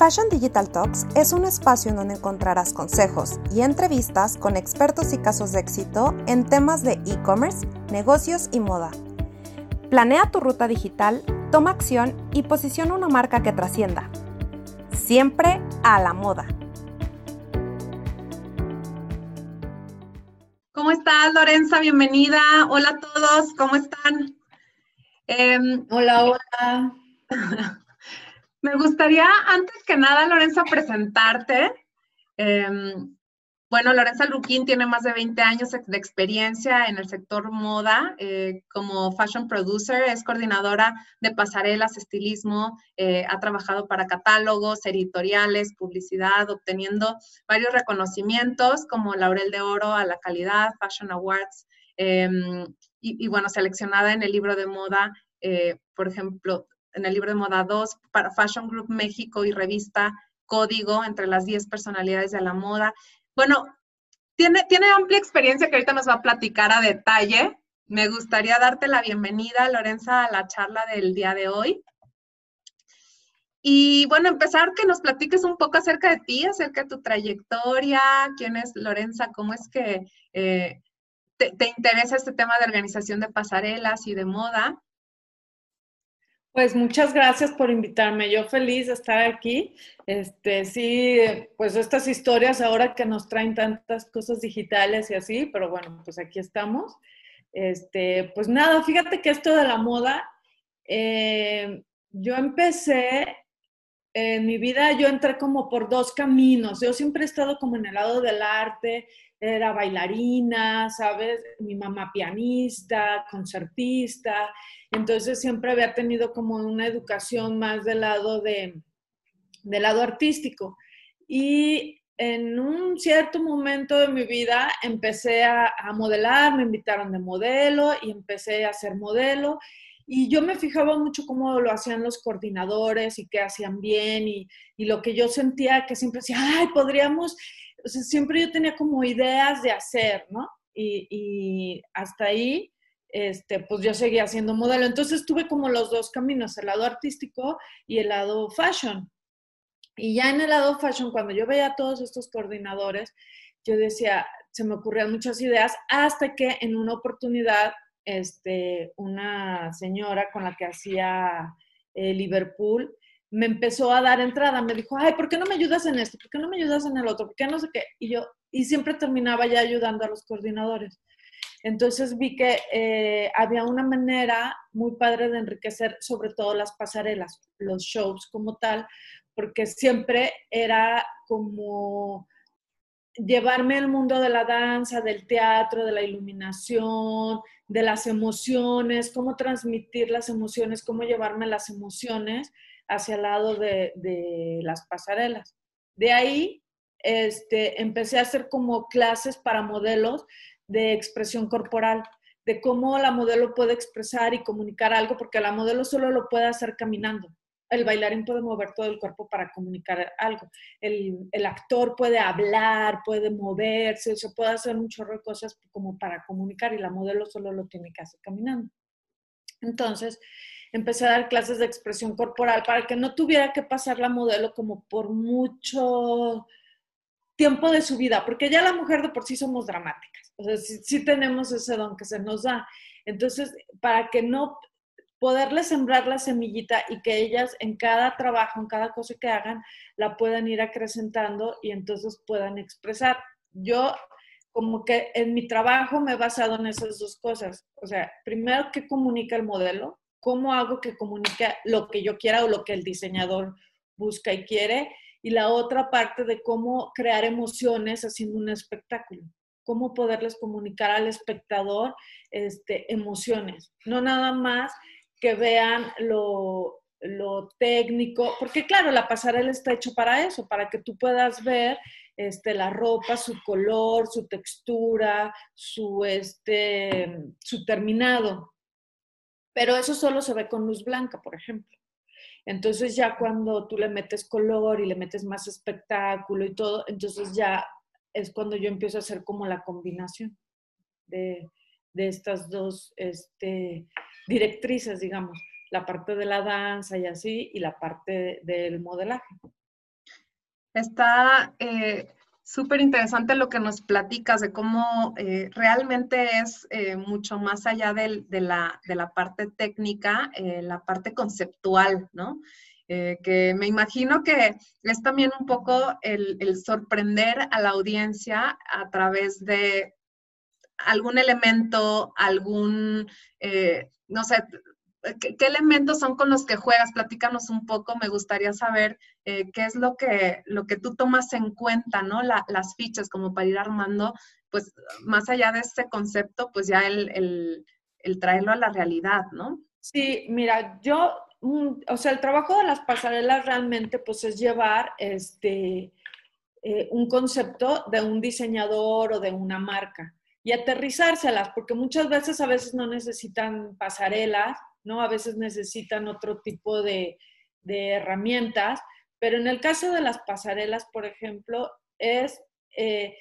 Fashion Digital Talks es un espacio en donde encontrarás consejos y entrevistas con expertos y casos de éxito en temas de e-commerce, negocios y moda. Planea tu ruta digital, toma acción y posiciona una marca que trascienda. Siempre a la moda. ¿Cómo estás, Lorenza? Bienvenida. Hola a todos, ¿cómo están? Em, hola, hola. Me gustaría, antes que nada, Lorenza, presentarte. Em, bueno, Lorenza Luquín tiene más de 20 años de experiencia en el sector moda eh, como fashion producer, es coordinadora de pasarelas, estilismo, eh, ha trabajado para catálogos, editoriales, publicidad, obteniendo varios reconocimientos como Laurel de Oro a la calidad, Fashion Awards, em, y, y, bueno, seleccionada en el libro de moda, eh, por ejemplo, en el libro de moda 2 para Fashion Group México y revista Código entre las 10 personalidades de la moda. Bueno, tiene, tiene amplia experiencia que ahorita nos va a platicar a detalle. Me gustaría darte la bienvenida, Lorenza, a la charla del día de hoy. Y bueno, empezar que nos platiques un poco acerca de ti, acerca de tu trayectoria, quién es Lorenza, cómo es que eh, te, te interesa este tema de organización de pasarelas y de moda. Pues muchas gracias por invitarme. Yo feliz de estar aquí. Este, sí, pues estas historias ahora que nos traen tantas cosas digitales y así, pero bueno, pues aquí estamos. Este, pues nada, fíjate que esto de la moda, eh, yo empecé en mi vida, yo entré como por dos caminos. Yo siempre he estado como en el lado del arte, era bailarina, ¿sabes? Mi mamá pianista, concertista, entonces siempre había tenido como una educación más del lado de, del lado artístico. Y en un cierto momento de mi vida empecé a, a, modelar, me invitaron de modelo y empecé a ser modelo. Y yo me fijaba mucho cómo lo hacían los coordinadores y qué hacían bien y, y lo que yo sentía que siempre decía, ay, podríamos o siempre yo tenía como ideas de hacer, ¿no? Y, y, hasta ahí, este, pues yo seguía siendo modelo. Entonces tuve como los dos caminos, el lado artístico y el lado fashion. Y ya en el lado fashion, cuando yo veía a todos estos coordinadores, yo decía, se me ocurrían muchas ideas, hasta que en una oportunidad, este, una señora con la que hacía eh, Liverpool, me empezó a dar entrada, me dijo, ay, ¿por qué no me ayudas en esto? ¿Por qué no me ayudas en el otro? ¿Por qué no sé qué? Y yo, y siempre terminaba ya ayudando a los coordinadores. Entonces vi que eh, había una manera muy padre de enriquecer sobre todo las pasarelas, los shows como tal, porque siempre era como llevarme al mundo de la danza, del teatro, de la iluminación, de las emociones, cómo transmitir las emociones, cómo llevarme las emociones hacia el lado de, las pasarelas. De ahí este, empecé a hacer como clases para modelos de expresión corporal, de cómo la modelo puede expresar y comunicar algo, porque la modelo solo lo puede hacer caminando. El bailarín puede mover todo el cuerpo para comunicar algo. El, el actor puede hablar, puede moverse, se puede hacer un chorro de cosas como para comunicar y la modelo solo lo tiene que hacer caminando. Entonces, empecé a dar clases de expresión corporal para que no tuviera que pasar la modelo como por mucho tiempo de su vida, porque ya la mujer de por sí somos dramáticas, o sea, sí, tenemos ese don que se nos da. Entonces, para que no poderle sembrar la semillita y que ellas en cada trabajo, en cada cosa que hagan, la puedan ir acrecentando y entonces puedan expresar. Yo como que en mi trabajo me he basado en esas dos cosas. O sea, primero, ¿qué comunica el modelo? cómo hago que comunique lo que yo quiera o lo que el diseñador busca y quiere. Y la otra parte de cómo crear emociones haciendo un espectáculo. Cómo poderles comunicar al espectador este, emociones. No nada más que vean lo, lo técnico, porque claro, la pasarela está hecho para eso, para que tú puedas ver este, la ropa, su color, su textura, su, este, su terminado pero eso solo se ve con luz blanca, por ejemplo. Entonces ya cuando tú le metes color y le metes más espectáculo y todo, entonces ya es cuando yo empiezo a hacer como la combinación de, estas dos este, directrices, digamos, la parte de la danza y así, y la parte del modelaje. Está eh, súper interesante lo que nos platicas de cómo eh, realmente es eh, mucho más allá de, la, de, la, parte técnica, la parte conceptual, ¿no? que me imagino que es también un poco el sorprender a la audiencia a través de algún elemento, algún, no sé, ¿Qué, elementos son con los que juegas? Platícanos un poco, me gustaría saber eh, qué es lo que, lo que tú tomas en cuenta, ¿no? las fichas como para ir armando, pues más allá de ese concepto, pues ya el, traerlo a la realidad, ¿no? Sí, mira, yo, mm, o sea, el trabajo de las pasarelas realmente pues es llevar este, eh, un concepto de un diseñador o de una marca y aterrizárselas, porque muchas veces a veces no necesitan pasarelas, ¿no? A veces necesitan otro tipo de, herramientas, pero en el caso de las pasarelas, por ejemplo, es eh,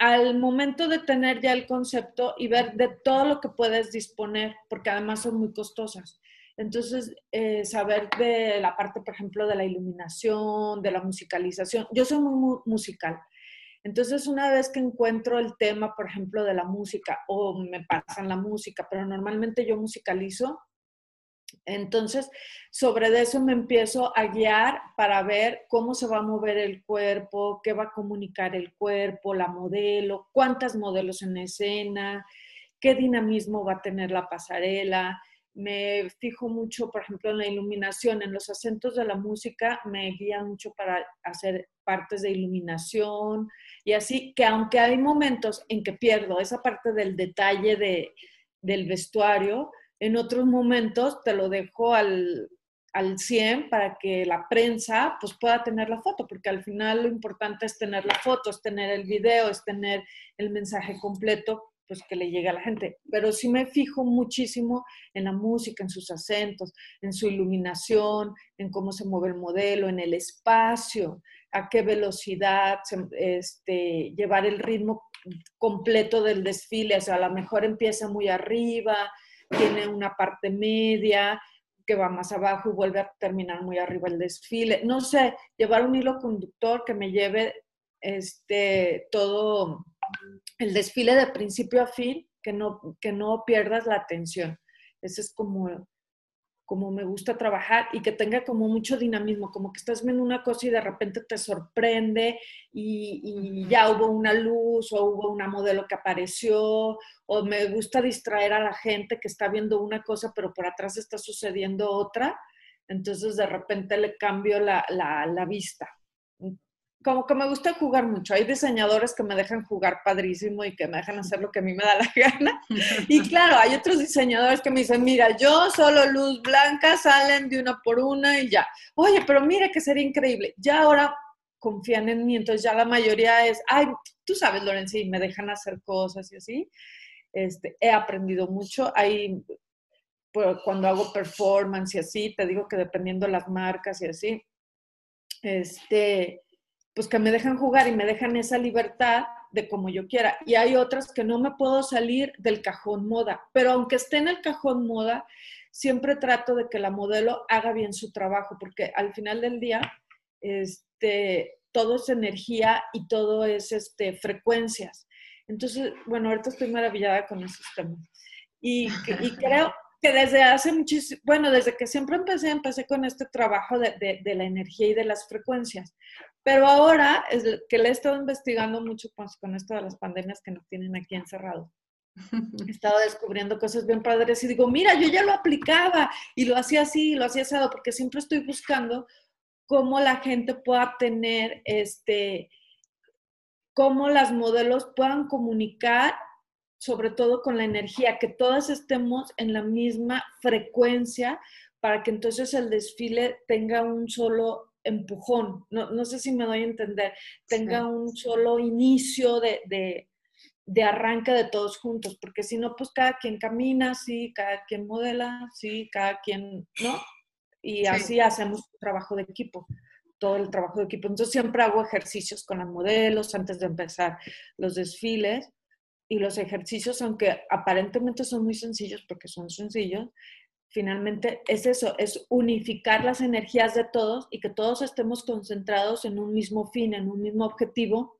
al momento de tener ya el concepto y ver de todo lo que puedes disponer, porque además son muy costosas. Entonces, eh, saber de la parte, por ejemplo, de la iluminación, de la musicalización. Yo soy muy musical. Entonces, una vez que encuentro el tema, por ejemplo, de la música o me pasan la música, pero normalmente yo musicalizo, entonces, sobre eso me empiezo a guiar para ver cómo se va a mover el cuerpo, qué va a comunicar el cuerpo, la modelo, cuántas modelos en escena, qué dinamismo va a tener la pasarela. Me fijo mucho, por ejemplo, en la iluminación, en los acentos de la música, me guía mucho para hacer partes de iluminación y así que aunque hay momentos en que pierdo esa parte del detalle de, del vestuario, en otros momentos te lo dejo al, al 100 para que la prensa pues pueda tener la foto, porque al final lo importante es tener la foto, es tener el video, es tener el mensaje completo, pues que le llegue a la gente. Pero sí me fijo muchísimo en la música, en sus acentos, en su iluminación, en cómo se mueve el modelo, en el espacio, a qué velocidad, este, llevar el ritmo completo del desfile, o sea, a lo mejor empieza muy arriba, tiene una parte media que va más abajo y vuelve a terminar muy arriba el desfile. No sé, llevar un hilo conductor que me lleve este, todo el desfile de principio a fin, que no, que no pierdas la atención. Ese es como como me gusta trabajar y que tenga como mucho dinamismo, como que estás viendo una cosa y de repente te sorprende y, ya hubo una luz o hubo una modelo que apareció o me gusta distraer a la gente que está viendo una cosa pero por atrás está sucediendo otra, entonces de repente le cambio la, la, la vista como que me gusta jugar mucho. Hay diseñadores que me dejan jugar padrísimo y que me dejan hacer lo que a mí me da la gana. Y claro, hay otros diseñadores que me dicen, mira, yo solo luz blanca, salen de una por una y ya. Oye, pero mira que sería increíble. Ya ahora confían en mí, entonces ya la mayoría es, ay, tú sabes, Lorenzo, y me dejan hacer cosas y así. Este, he aprendido mucho. Hay, cuando hago performance y así, te digo que dependiendo de las marcas y así, este, pues que me dejan jugar y me dejan esa libertad de como yo quiera. Y hay otras que no me puedo salir del cajón moda, pero aunque esté en el cajón moda, siempre trato de que la modelo haga bien su trabajo, porque al final del día, este, todo es energía y todo es este, frecuencias. Entonces, bueno, ahorita estoy maravillada con esos temas. Y, y creo, que desde hace muchísimo, bueno, desde que siempre empecé, empecé con este trabajo de, de, la energía y de las frecuencias. Pero ahora es que le he estado investigando mucho pues, con esto de las pandemias que nos tienen aquí encerrados. He estado descubriendo cosas bien padres y digo, mira, yo ya lo aplicaba y lo hacía así, y lo hacía asado, porque siempre estoy buscando cómo la gente pueda tener, este, cómo las modelos puedan comunicar sobre todo con la energía, que todas estemos en la misma frecuencia para que entonces el desfile tenga un solo empujón, no, sé si me doy a entender, tenga un solo inicio de, de, arranque de todos juntos, porque si no, pues cada quien camina, sí, cada quien modela, sí, cada quien, ¿no? Y así hacemos un trabajo de equipo todo el trabajo de equipo. Entonces siempre hago ejercicios con los modelos antes de empezar los desfiles y los ejercicios, aunque aparentemente son muy sencillos, porque son sencillos, finalmente es eso, es unificar las energías de todos y que todos estemos concentrados en un mismo fin, en un mismo objetivo.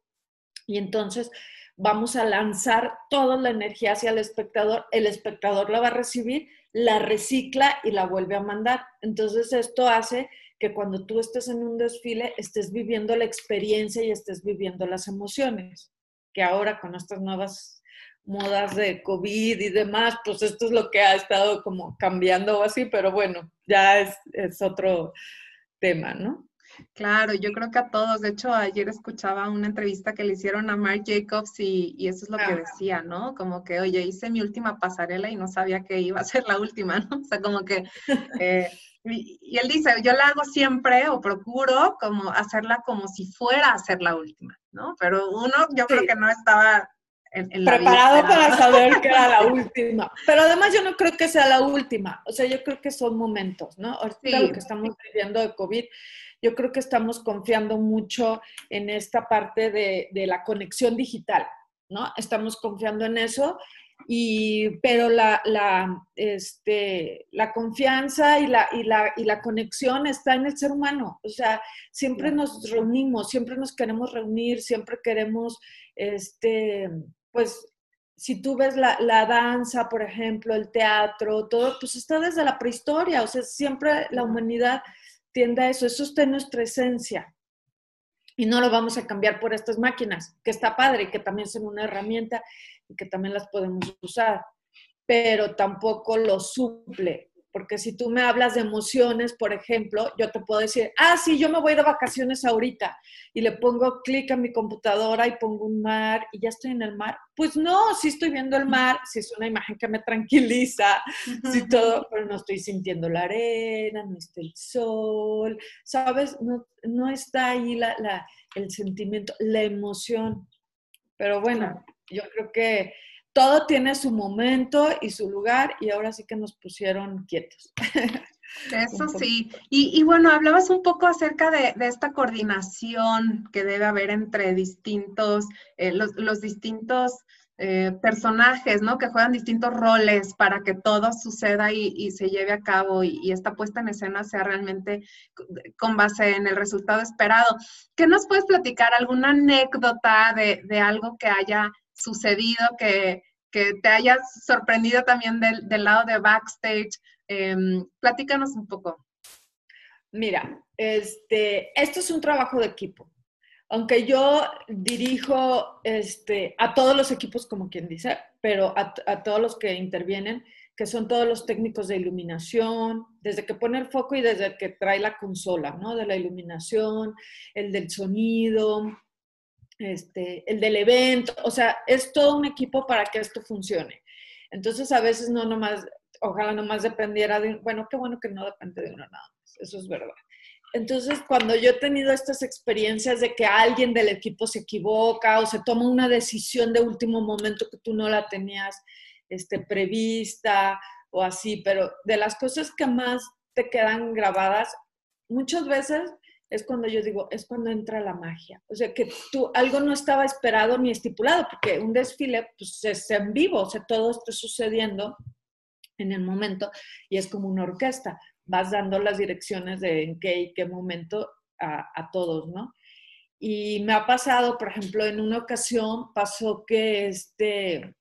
Y entonces vamos a lanzar toda la energía hacia el espectador, el espectador la va a recibir, la recicla y la vuelve a mandar. Entonces esto hace que cuando tú estés en un desfile estés viviendo la experiencia y estés viviendo las emociones, que ahora con estas nuevas modas de COVID y demás, pues esto es lo que ha estado como cambiando o así, pero bueno, ya es, es otro tema, ¿no? Claro, yo creo que a todos. De hecho, ayer escuchaba una entrevista que le hicieron a Mark Jacobs y, y eso es lo que decía, ¿no? Como que, oye, hice mi última pasarela y no sabía que iba a ser la última, ¿no? O sea, como que... Eh, y, y, él dice, yo la hago siempre o procuro como hacerla como si fuera a ser la última, ¿no? Pero uno, yo creo que no estaba preparado para saber que era la última. Pero además yo no creo que sea la última. O sea, yo creo que son momentos, ¿no? Ahorita lo que estamos viviendo de COVID, yo creo que estamos confiando mucho en esta parte de, de la conexión digital, ¿no? Estamos confiando en eso. Y, pero la, la, este, la confianza y la, y, la, y la conexión está en el ser humano. O sea, siempre nos reunimos, siempre nos queremos reunir, siempre queremos este, pues si tú ves la, danza, por ejemplo, el teatro, todo, pues está desde la prehistoria, o sea, siempre la humanidad tiende a eso, eso está en nuestra esencia. Y no lo vamos a cambiar por estas máquinas, que está padre, que también son una herramienta y que también las podemos usar, pero tampoco lo suple. Porque si tú me hablas de emociones, por ejemplo, yo te puedo decir, ah, sí, yo me voy de vacaciones ahorita y le pongo clic a mi computadora y pongo un mar y ya estoy en el mar. Pues no, sí estoy viendo el mar, sí es una imagen que me tranquiliza, sí todo, pero no estoy sintiendo la arena, no está el sol, ¿sabes? No, no está ahí la, la, el sentimiento, la emoción. Pero bueno, yo creo que todo tiene su momento y su lugar y ahora sí que nos pusieron quietos. Eso sí. Y, bueno, hablabas un poco acerca de, esta coordinación que debe haber entre distintos, eh, los, distintos eh, personajes, ¿no? Que juegan distintos roles para que todo suceda y, se lleve a cabo y, esta puesta en escena sea realmente con base en el resultado esperado. ¿Qué nos puedes platicar? ¿Alguna anécdota de, de algo que haya sucedido que, te haya sorprendido también del, lado de backstage. Em, platícanos un poco. Mira, este, esto es un trabajo de equipo. Aunque yo dirijo este, a todos los equipos, como quien dice, pero a, a todos los que intervienen, que son todos los técnicos de iluminación, desde que pone el foco y desde que trae la consola, ¿no? De la iluminación, el del sonido, este, el del evento, o sea, es todo un equipo para que esto funcione. Entonces, a veces no nomás, ojalá nomás dependiera de, bueno, qué bueno que no depende de uno nada más, eso es verdad. Entonces, cuando yo he tenido estas experiencias de que alguien del equipo se equivoca o se toma una decisión de último momento que tú no la tenías este, prevista o así, pero de las cosas que más te quedan grabadas, muchas veces es cuando yo digo, es cuando entra la magia. O sea, que tú, algo no estaba esperado ni estipulado, porque un desfile pues, es en vivo, o sea, todo está sucediendo en el momento y es como una orquesta. Vas dando las direcciones de en qué y qué momento a, a todos, ¿no? Y me ha pasado, por ejemplo, en una ocasión pasó que, este,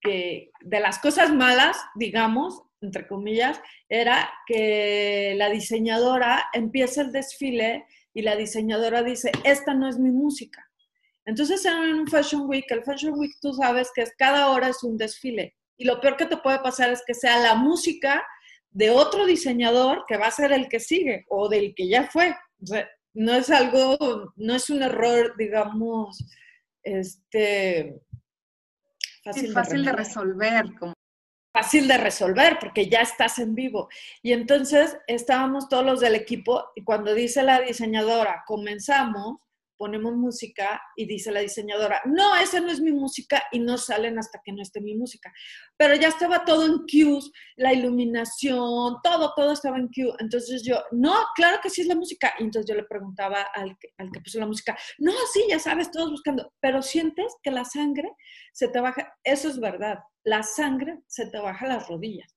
que de las cosas malas, digamos, entre comillas, era que la diseñadora empieza el desfile y la diseñadora dice, esta no es mi música. Entonces en un Fashion Week, el Fashion Week tú sabes que es, cada hora es un desfile. Y lo peor que te puede pasar es que sea la música de otro diseñador que va a ser el que sigue o del que ya fue. no es algo, no es un error, digamos, este, fácil, fácil de, resolver. Como fácil de resolver porque ya estás en vivo. Y entonces estábamos todos los del equipo y cuando dice la diseñadora, comenzamos, ponemos música y dice la diseñadora, no, esa no es mi música y no salen hasta que no esté mi música. Pero ya estaba todo en cues, la iluminación, todo, todo estaba en cue. Entonces yo, no, claro que sí es la música. Y entonces yo le preguntaba al que, al que puso la música, no, sí, ya sabes, todos buscando, pero sientes que la sangre se te baja. Eso es verdad, la sangre se te baja las rodillas.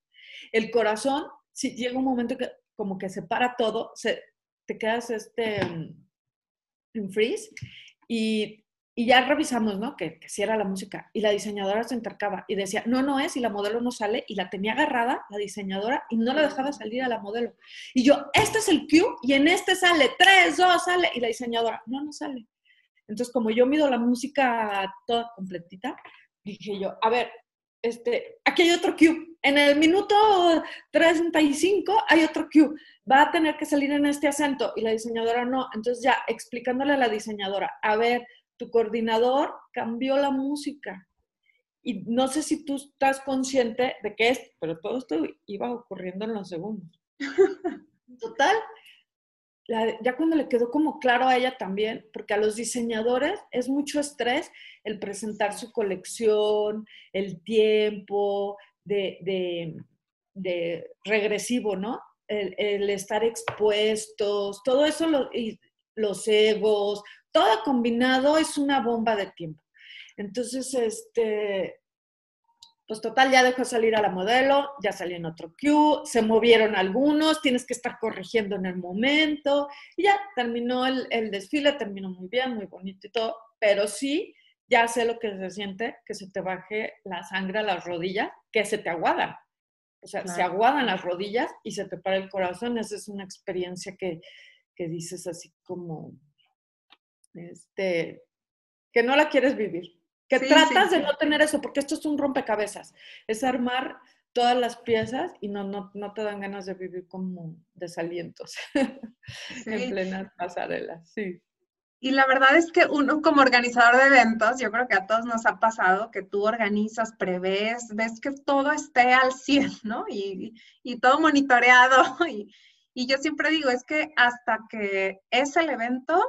El corazón, si llega un momento que como que se para todo, se, te quedas este, en freeze y y ya revisamos, ¿no? Que, si era la música. Y la diseñadora se entercaba y decía, no, no es, y la modelo no sale. Y la tenía agarrada, la diseñadora, y no la dejaba salir a la modelo. Y yo, este es el cue, y en este sale, tres, dos, sale. Y la diseñadora, no, no sale. Entonces, como yo mido la música toda completita, dije yo, a ver, este, aquí hay otro cue. En el minuto 35 hay otro cue. Va a tener que salir en este acento. Y la diseñadora no. Entonces ya explicándole a la diseñadora, a ver, tu coordinador cambió la música. Y no sé si tú estás consciente de que es, pero todo esto iba ocurriendo en los segundos. Total, ya cuando le quedó como claro a ella también, porque a los diseñadores es mucho estrés el presentar su colección, el tiempo de, regresivo, ¿no? El, estar expuestos, todo eso, y los egos, todo combinado es una bomba de tiempo. Entonces, este, pues total, ya dejó salir a la modelo, ya salió en otro cue, se movieron algunos, tienes que estar corrigiendo en el momento, y ya terminó el, el, desfile, terminó muy bien, muy bonito y todo, pero sí, ya sé lo que se siente, que se te baje la sangre a las rodillas, que se te aguadan. O sea, se aguadan las rodillas y se te para el corazón. Esa es una experiencia que, que dices así como, este, que no la quieres vivir, que tratas de no tener eso, porque esto es un rompecabezas, es armar todas las piezas y no, no, no te dan ganas de vivir como desalientos en plenas pasarelas, sí. Y la verdad es que uno como organizador de eventos, yo creo que a todos nos ha pasado que tú organizas, prevés, ves que todo esté al 100, ¿no? Y, y todo monitoreado. Y, y yo siempre digo, es que hasta que es el evento,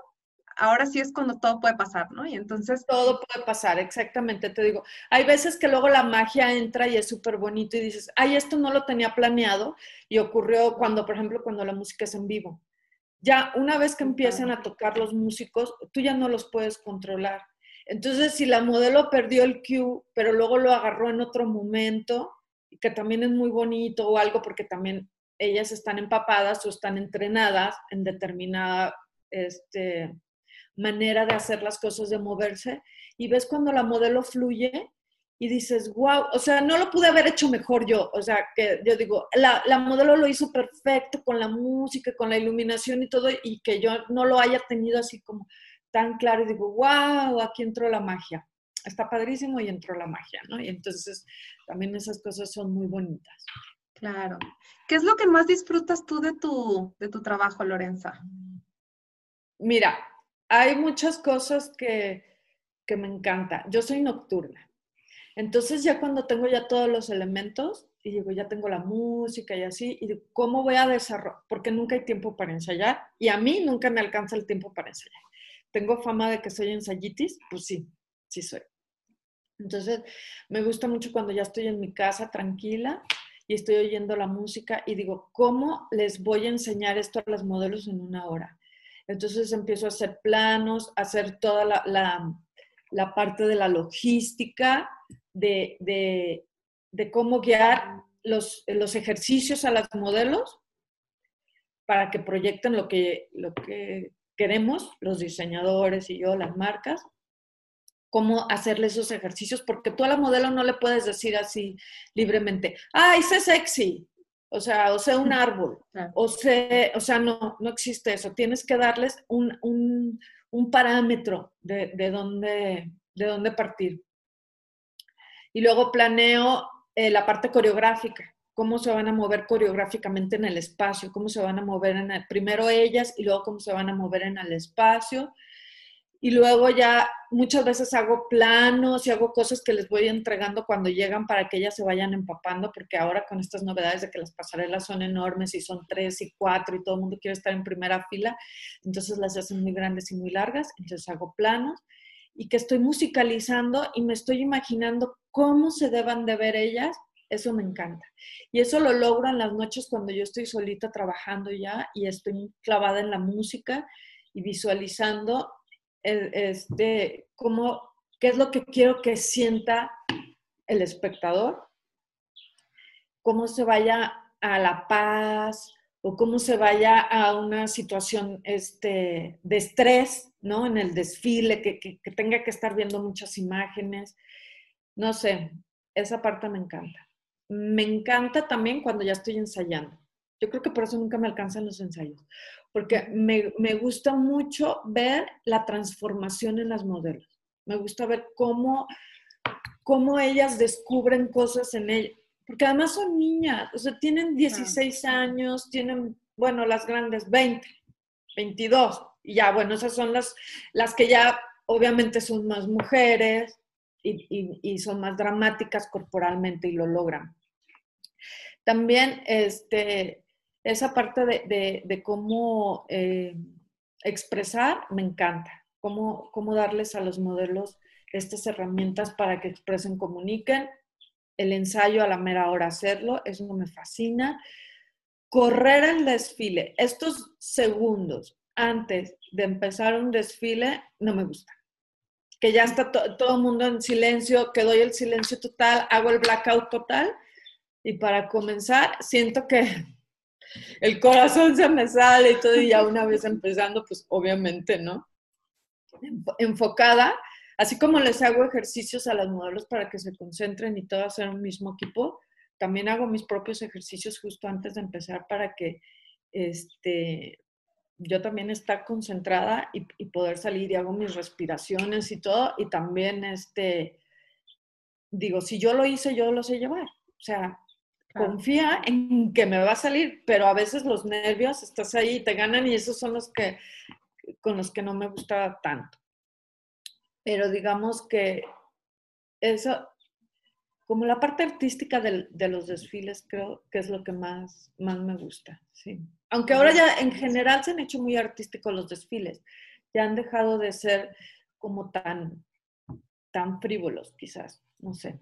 ahora sí es cuando todo puede pasar, ¿no? Y entonces... Todo puede pasar, exactamente, te digo. Hay veces que luego la magia entra y es súper bonito y dices, ay, esto no lo tenía planeado y ocurrió cuando, por ejemplo, cuando la música es en vivo. Ya una vez que empiezan a tocar los músicos, tú ya no los puedes controlar. Entonces, si la modelo perdió el cue, pero luego lo agarró en otro momento, que también es muy bonito o algo porque también ellas están empapadas o están entrenadas en determinada este, manera de hacer las cosas, de moverse, y ves cuando la modelo fluye y dices, wow, o sea, no lo pude haber hecho mejor yo, o sea, que yo digo, la, la modelo lo hizo perfecto con la música, con la iluminación y todo, y que yo no lo haya tenido así como tan claro, y digo, wow, aquí entró la magia. Está padrísimo y entró la magia, ¿no? Y entonces también esas cosas son muy bonitas. Claro. ¿Qué es lo que más disfrutas tú de tu, de tu trabajo, Lorenza? Mira, hay muchas cosas que, me encanta. Yo soy nocturna. Entonces ya cuando tengo ya todos los elementos y digo, ya tengo la música y así, y digo, ¿cómo voy a desarrollar? Porque nunca hay tiempo para ensayar y a mí nunca me alcanza el tiempo para ensayar. ¿Tengo fama de que soy ensayitis? Pues sí, sí soy. Entonces, me gusta mucho cuando ya estoy en mi casa tranquila y estoy oyendo la música y digo, ¿cómo les voy a enseñar esto a las modelos en una hora? Entonces empiezo a hacer planos, a hacer toda la, parte de la logística, de, cómo guiar los, los, ejercicios a las modelos para que proyecten lo que, lo que queremos, los diseñadores y yo, las marcas, cómo hacerle esos ejercicios, porque tú a la modelo no le puedes decir así libremente, ¡ay, sé sexy! o sea, o sea, un árbol, o sea, o sea, no, no existe eso. Tienes que darles un, un, parámetro de, de, dónde, de dónde partir. Y luego planeo eh, la parte coreográfica, cómo se van a mover coreográficamente en el espacio, cómo se van a mover en el, primero ellas y luego cómo se van a mover en el espacio. Y luego ya muchas veces hago planos y hago cosas que les voy entregando cuando llegan para que ellas se vayan empapando, porque ahora con estas novedades de que las pasarelas son enormes y son tres y cuatro y todo el mundo quiere estar en primera fila, entonces las hacen muy grandes y muy largas, entonces hago planos y que estoy musicalizando y me estoy imaginando cómo se deban de ver ellas, eso me encanta. Y eso lo logro en las noches cuando yo estoy solita trabajando ya y estoy clavada en la música y visualizando este, cómo, qué es lo que quiero que sienta el espectador. cómo se vaya a la paz o cómo se vaya a una situación este, de estrés, ¿no? En el desfile, que, tenga que estar viendo muchas imágenes. No sé, esa parte me encanta. Me encanta también cuando ya estoy ensayando. Yo creo que por eso nunca me alcanzan los ensayos, porque me, me gusta mucho ver la transformación en las modelos. Me gusta ver cómo, cómo ellas descubren cosas en ellas porque además son niñas, o sea, tienen 16 años, tienen, bueno, las grandes 20, 22, y ya, bueno, esas son las, las que ya obviamente son más mujeres y, y, son más dramáticas corporalmente y lo logran. También este, esa parte de, de, de cómo eh, expresar me encanta, cómo, cómo darles a los modelos estas herramientas para que expresen, comuniquen el ensayo a la mera hora hacerlo, eso me fascina. Correr el desfile, estos segundos antes de empezar un desfile, no me gusta. Que ya está todo el mundo en silencio, que doy el silencio total, hago el blackout total y para comenzar siento que el corazón se me sale y todo y ya una vez empezando, pues obviamente, ¿no? Enfocada Así como les hago ejercicios a los modelos para que se concentren y todo hacer un mismo equipo, también hago mis propios ejercicios justo antes de empezar para que este, yo también estar concentrada y, poder salir y hago mis respiraciones y todo. Y también, este, digo, si yo lo hice, yo lo sé llevar. O sea, confía en que me va a salir, pero a veces los nervios, estás ahí y te ganan y esos son los que, con los que no me gusta tanto pero digamos que eso, como la parte artística de, de, los desfiles, creo que es lo que más, más me gusta, sí. Aunque ahora ya en general se han hecho muy artísticos los desfiles, ya han dejado de ser como tan, tan frívolos, quizás, no sé.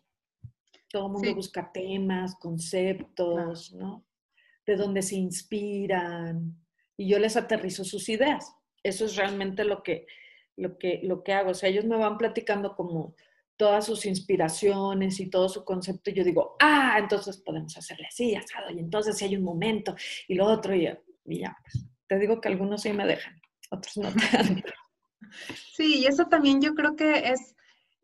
Todo el mundo busca temas, conceptos, ¿no? De dónde se inspiran. Y yo les aterrizo sus ideas. Eso es realmente lo que, lo que, lo que hago. O sea, ellos me van platicando como todas sus inspiraciones y todo su concepto y yo digo, ah, entonces podemos hacerle así, asado, y entonces si hay un momento y lo otro, y, ya, pues, te digo que algunos sí me dejan, otros no tanto. Sí, y eso también yo creo que es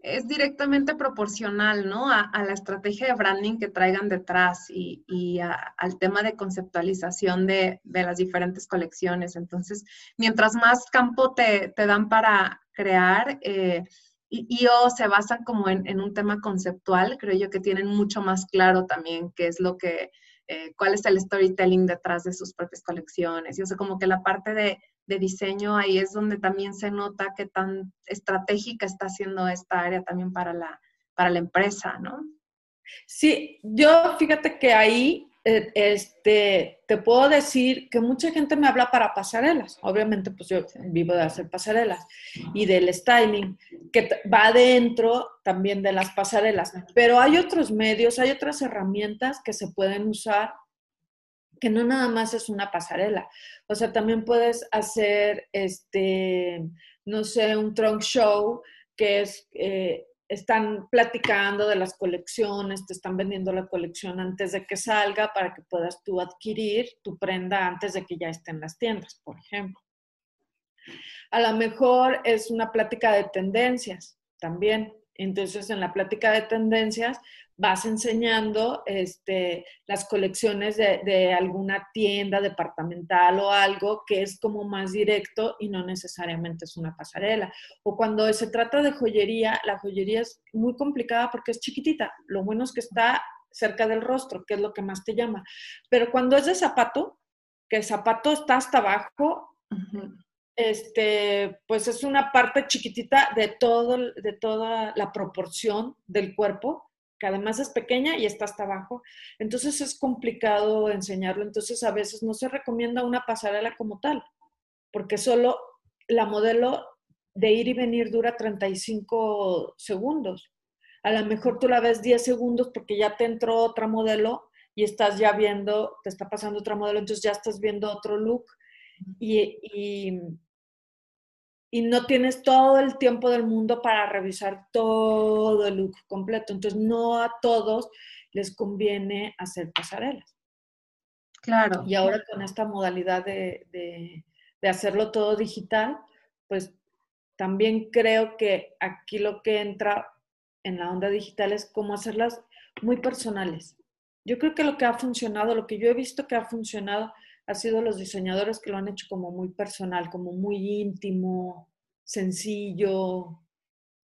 es directamente proporcional, ¿no? A, la estrategia de branding que traigan detrás y, al tema de conceptualización de, las diferentes colecciones. Entonces, mientras más campo te, dan para crear, eh, y, o se basan como en, un tema conceptual, creo yo que tienen mucho más claro también qué es lo que, eh, cuál es el storytelling detrás de sus propias colecciones. Y o como que la parte de de diseño, ahí es donde también se nota qué tan estratégica está siendo esta área también para la, para la empresa, ¿no? Sí, yo fíjate que ahí eh, este, te puedo decir que mucha gente me habla para pasarelas. Obviamente, pues yo vivo de hacer pasarelas y del styling, que va dentro también de las pasarelas. Pero hay otros medios, hay otras herramientas que se pueden usar que no nada más es una pasarela. O sea, también puedes hacer, este, no sé, un trunk show que es, eh, están platicando de las colecciones, te están vendiendo la colección antes de que salga para que puedas tú adquirir tu prenda antes de que ya esté en las tiendas, por ejemplo. A lo mejor es una plática de tendencias también. Entonces, en la plática de tendencias, vas enseñando este, las colecciones de, alguna tienda departamental o algo que es como más directo y no necesariamente es una pasarela. O cuando se trata de joyería, la joyería es muy complicada porque es chiquitita. Lo bueno es que está cerca del rostro, que es lo que más te llama. Pero cuando es de zapato, que el zapato está hasta abajo, este, pues es una parte chiquitita de, todo, de toda la proporción del cuerpo que además es pequeña y está hasta abajo. Entonces es complicado enseñarlo. Entonces a veces no se recomienda una pasarela como tal, porque solo la modelo de ir y venir dura 35 segundos. A lo mejor tú la ves 10 segundos porque ya te entró otra modelo y estás ya viendo, te está pasando otra modelo, entonces ya estás viendo otro look. Y, y, y no tienes todo el tiempo del mundo para revisar todo el look completo. Entonces, no a todos les conviene hacer pasarelas. Claro. Y ahora con esta modalidad de, de hacerlo todo digital, pues también creo que aquí lo que entra en la onda digital es cómo hacerlas muy personales. Yo creo que lo que ha funcionado, lo que yo he visto que ha funcionado, ha sido los diseñadores que lo han hecho como muy personal, como muy íntimo, sencillo,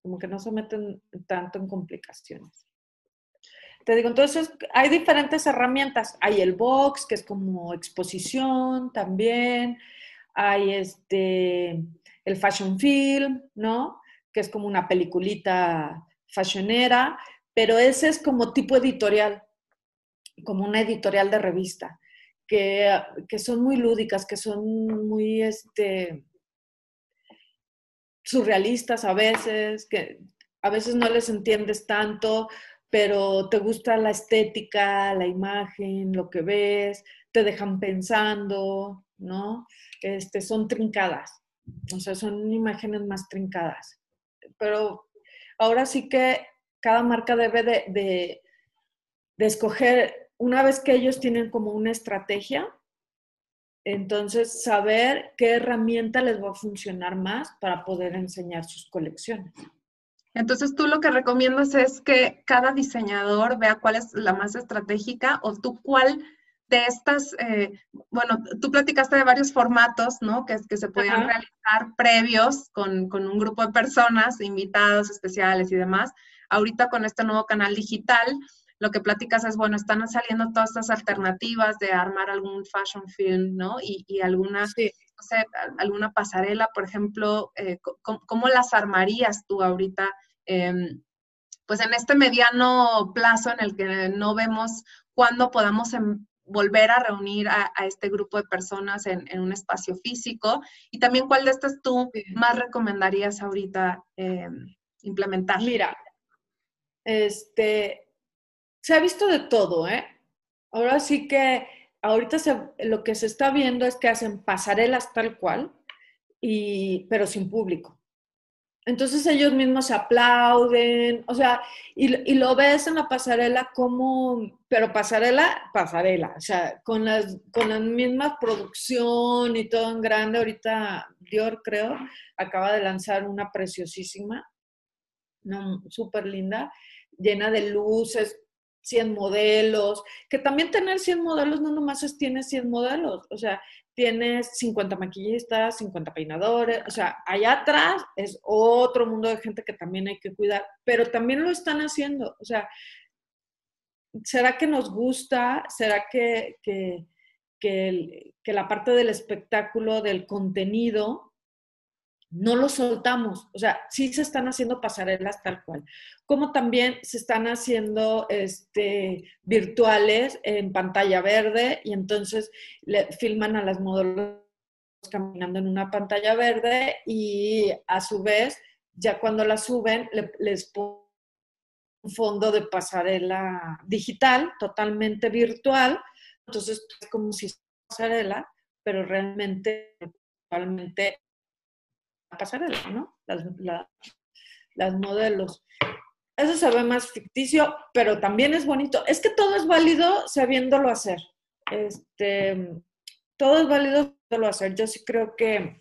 como que no se meten tanto en complicaciones. Te digo, entonces hay diferentes herramientas. Hay el box, que es como exposición también. Hay este, el fashion film, ¿no? Que es como una peliculita fashionera, pero ese es como tipo editorial, como una editorial de revista que, son muy lúdicas, que son muy este, surrealistas a veces, que a veces no les entiendes tanto, pero te gusta la estética, la imagen, lo que ves, te dejan pensando, ¿no? Este, son trincadas, o sea, son imágenes más trincadas. Pero ahora sí que cada marca debe de, de escoger una vez que ellos tienen como una estrategia, entonces saber qué herramienta les va a funcionar más para poder enseñar sus colecciones. Entonces tú lo que recomiendas es que cada diseñador vea cuál es la más estratégica o tú cuál de estas, eh, bueno, tú platicaste de varios formatos, ¿no? Que, que se podían realizar previos con, con, un grupo de personas, invitados especiales y demás. Ahorita con este nuevo canal digital, lo que platicas es, bueno, están saliendo todas estas alternativas de armar algún fashion film, ¿no? Y, y alguna, no sé, alguna pasarela, por ejemplo, eh, ¿cómo, las armarías tú ahorita? Em, pues en este mediano plazo en el que no vemos cuándo podamos em, volver a reunir a, este grupo de personas en, un espacio físico y también cuál de estas tú más recomendarías ahorita em, implementar. Mira, este, se ha visto de todo, ¿eh? Ahora sí que ahorita lo que se está viendo es que hacen pasarelas tal cual, y, pero sin público. Entonces ellos mismos se aplauden, o sea, y, lo ves en la pasarela como, pero pasarela, pasarela, o sea, con las, con la misma producción y todo en grande. Ahorita Dior, creo, acaba de lanzar una preciosísima, no, súper linda, llena de luces, 100 modelos, que también tener 100 modelos no nomás es tienes 100 modelos, o sea, tienes 50 maquillistas, 50 peinadores, o sea, allá atrás es otro mundo de gente que también hay que cuidar, pero también lo están haciendo, o sea, ¿será que nos gusta? ¿Será que, que, que, que la parte del espectáculo, del contenido, no lo soltamos. O sea, sí se están haciendo pasarelas tal cual. Como también se están haciendo este, virtuales en pantalla verde y entonces le filman a las modelos caminando en una pantalla verde y a su vez, ya cuando la suben, les ponen un fondo de pasarela digital, totalmente virtual. Entonces es como si pasarela, pero realmente, realmente pasarela, ¿no? Las, las modelos. Eso se ve más ficticio, pero también es bonito. Es que todo es válido sabiéndolo hacer. Este, todo es válido sabiéndolo hacer. Yo sí creo que,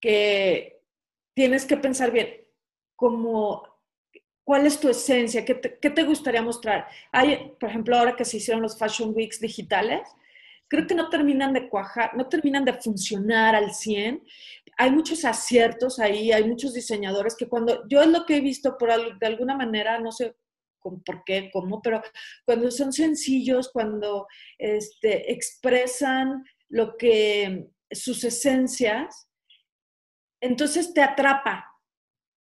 que tienes que pensar bien como cuál es tu esencia, qué te, qué te gustaría mostrar. Hay, por ejemplo, ahora que se hicieron los Fashion Weeks digitales, creo que no terminan de cuajar, no terminan de funcionar al 100. Hay muchos aciertos ahí, hay muchos diseñadores que cuando, yo es lo que he visto por de alguna manera, no sé por qué, cómo, pero cuando son sencillos, cuando este, expresan lo que, sus esencias, entonces te atrapa,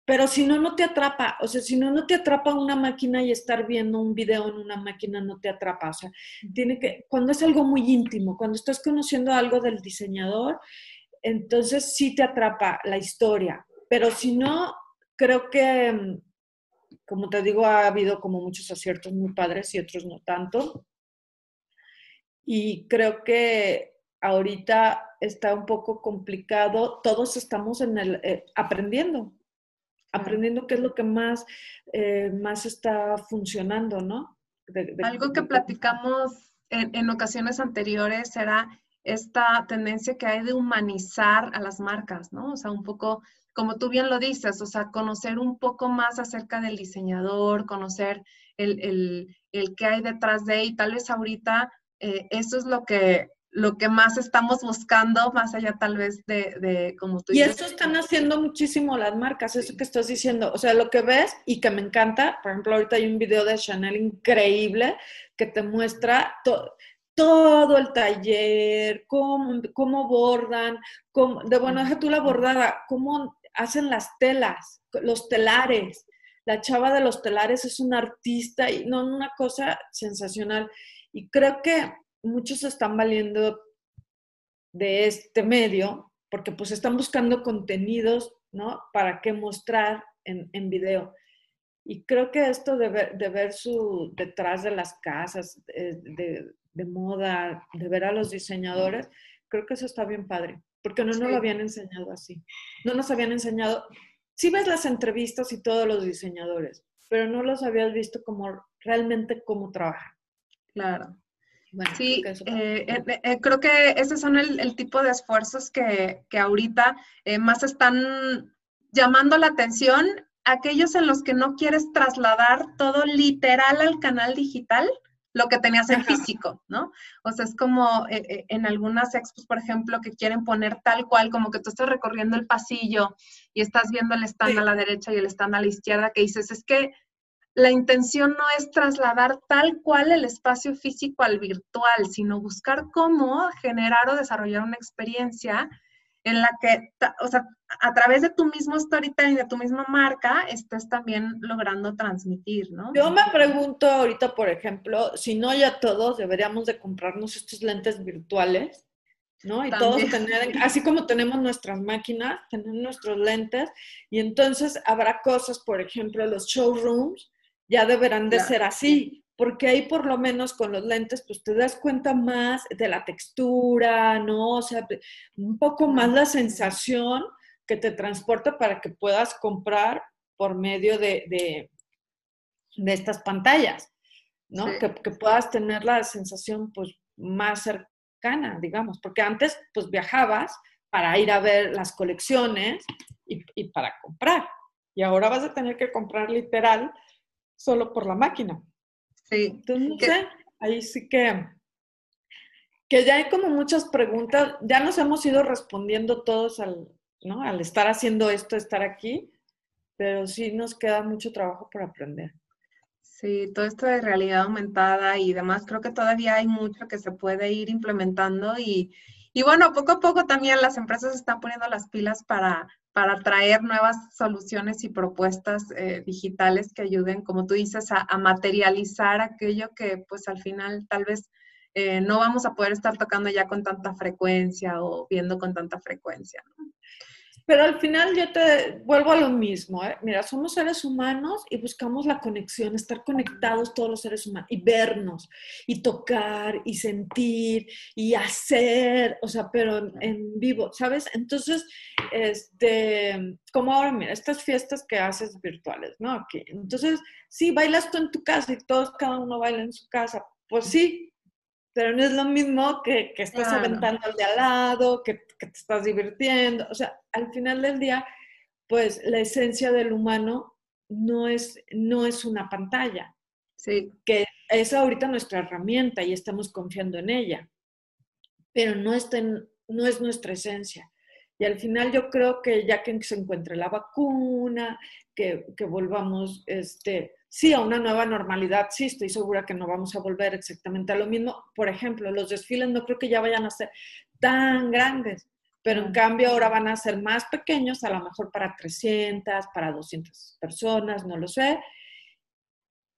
pero si no, no te atrapa. O sea, si no, no te atrapa una máquina y estar viendo un video en una máquina no te atrapa. O sea, tiene que, cuando es algo muy íntimo, cuando estás conociendo algo del diseñador, entonces sí te atrapa la historia. Pero si no, creo que, mm, como te digo, ha habido como muchos aciertos muy padres y otros no tanto. Y creo que ahorita está un poco complicado, todos estamos en el, eh, aprendiendo, aprendiendo qué es lo que más, eh, más está funcionando, ¿no? Algo que platicamos en, en, ocasiones anteriores era esta tendencia que hay de humanizar a las marcas, ¿no? O sea, un poco, como tú bien lo dices, o sea, conocer un poco más acerca del diseñador, conocer el, el, el qué hay detrás de, y tal vez ahorita eh, eso es lo que lo que más estamos buscando, más allá tal vez de, de como tú dices. Y eso están haciendo muchísimo las marcas, eso que estás diciendo. O sea, lo que ves y que me encanta, por ejemplo, ahorita hay un video de Chanel increíble que te muestra todo el taller, cómo, cómo bordan, cómo, de bueno, deja tú la bordada, cómo hacen las telas, los telares. La chava de los telares es una artista y no, una cosa sensacional. Y creo que muchos están valiendo de este medio porque pues están buscando contenidos, ¿no? Para qué mostrar en, en video. Y creo que esto de ver, de ver su detrás de las casas, de, de, moda, de ver a los diseñadores, creo que eso está bien padre, porque no nos lo habían enseñado así. No nos habían enseñado, sí ves las entrevistas y todos los diseñadores, pero no los habías visto como realmente cómo trabajan. Claro sí, eh, eh, eh, creo que esos son el, tipo de esfuerzos que, que ahorita más están llamando la atención, aquellos en los que no quieres trasladar todo literal al canal digital, lo que tenías en físico, ¿no? O sea, es como en algunas expos, por ejemplo, que quieren poner tal cual, como que tú estás recorriendo el pasillo y estás viendo el stand a la derecha y el stand a la izquierda, que dices, es que la intención no es trasladar tal cual el espacio físico al virtual, sino buscar cómo generar o desarrollar una experiencia en la que, o sea, a través de tu mismo storytelling, de tu misma marca, estés también logrando transmitir, ¿no? Yo me pregunto ahorita, por ejemplo, si no ya todos deberíamos de comprarnos estos lentes virtuales, ¿no? Y todos tener, así como tenemos nuestras máquinas, tener nuestros lentes, y entonces habrá cosas, por ejemplo, los showrooms, ya deberán de ser así, porque ahí por lo menos con los lentes, pues te das cuenta más de la textura, ¿no? O sea, un poco más la sensación que te transporta para que puedas comprar por medio de, de, estas pantallas, ¿no? Que, que, puedas tener la sensación, pues, más cercana, digamos, porque antes, pues, viajabas para ir a ver las colecciones y, y para comprar. Y ahora vas a tener que comprar literal solo por la máquina. Sí. Entonces, no sé, ahí sí que, que ya hay como muchas preguntas, ya nos hemos ido respondiendo todos al, ¿no? al estar haciendo esto, estar aquí, pero sí nos queda mucho trabajo por aprender. Sí, todo esto de realidad aumentada y demás, creo que todavía hay mucho que se puede ir implementando y, y bueno, poco a poco también las empresas están poniendo las pilas para, para traer nuevas soluciones y propuestas eh, digitales que ayuden, como tú dices, a, materializar aquello que pues al final tal vez eh, no vamos a poder estar tocando ya con tanta frecuencia o viendo con tanta frecuencia. Pero al final yo te vuelvo a lo mismo. ¿eh? Mira, somos seres humanos y buscamos la conexión, estar conectados todos los seres humanos y vernos y tocar y sentir y hacer, o sea, pero en, vivo, ¿sabes? Entonces, este, como ahora, mira, estas fiestas que haces virtuales, ¿no? Aquí. Entonces, sí, bailas tú en tu casa y todos, cada uno baila en su casa. Pues sí, pero no es lo mismo que, que estás aventando al de al lado, que, que, te estás divirtiendo. O sea, al final del día, pues la esencia del humano no es, no es una pantalla. Sí. Que es ahorita nuestra herramienta y estamos confiando en ella. Pero no, está no es nuestra esencia. Y al final yo creo que ya que se encuentre la vacuna, que, que volvamos, este, sí, a una nueva normalidad, sí, estoy segura que no vamos a volver exactamente a lo mismo. Por ejemplo, los desfiles no creo que ya vayan a ser tan grandes, pero en cambio ahora van a ser más pequeños, a lo mejor para 300, para 200 personas, no lo sé.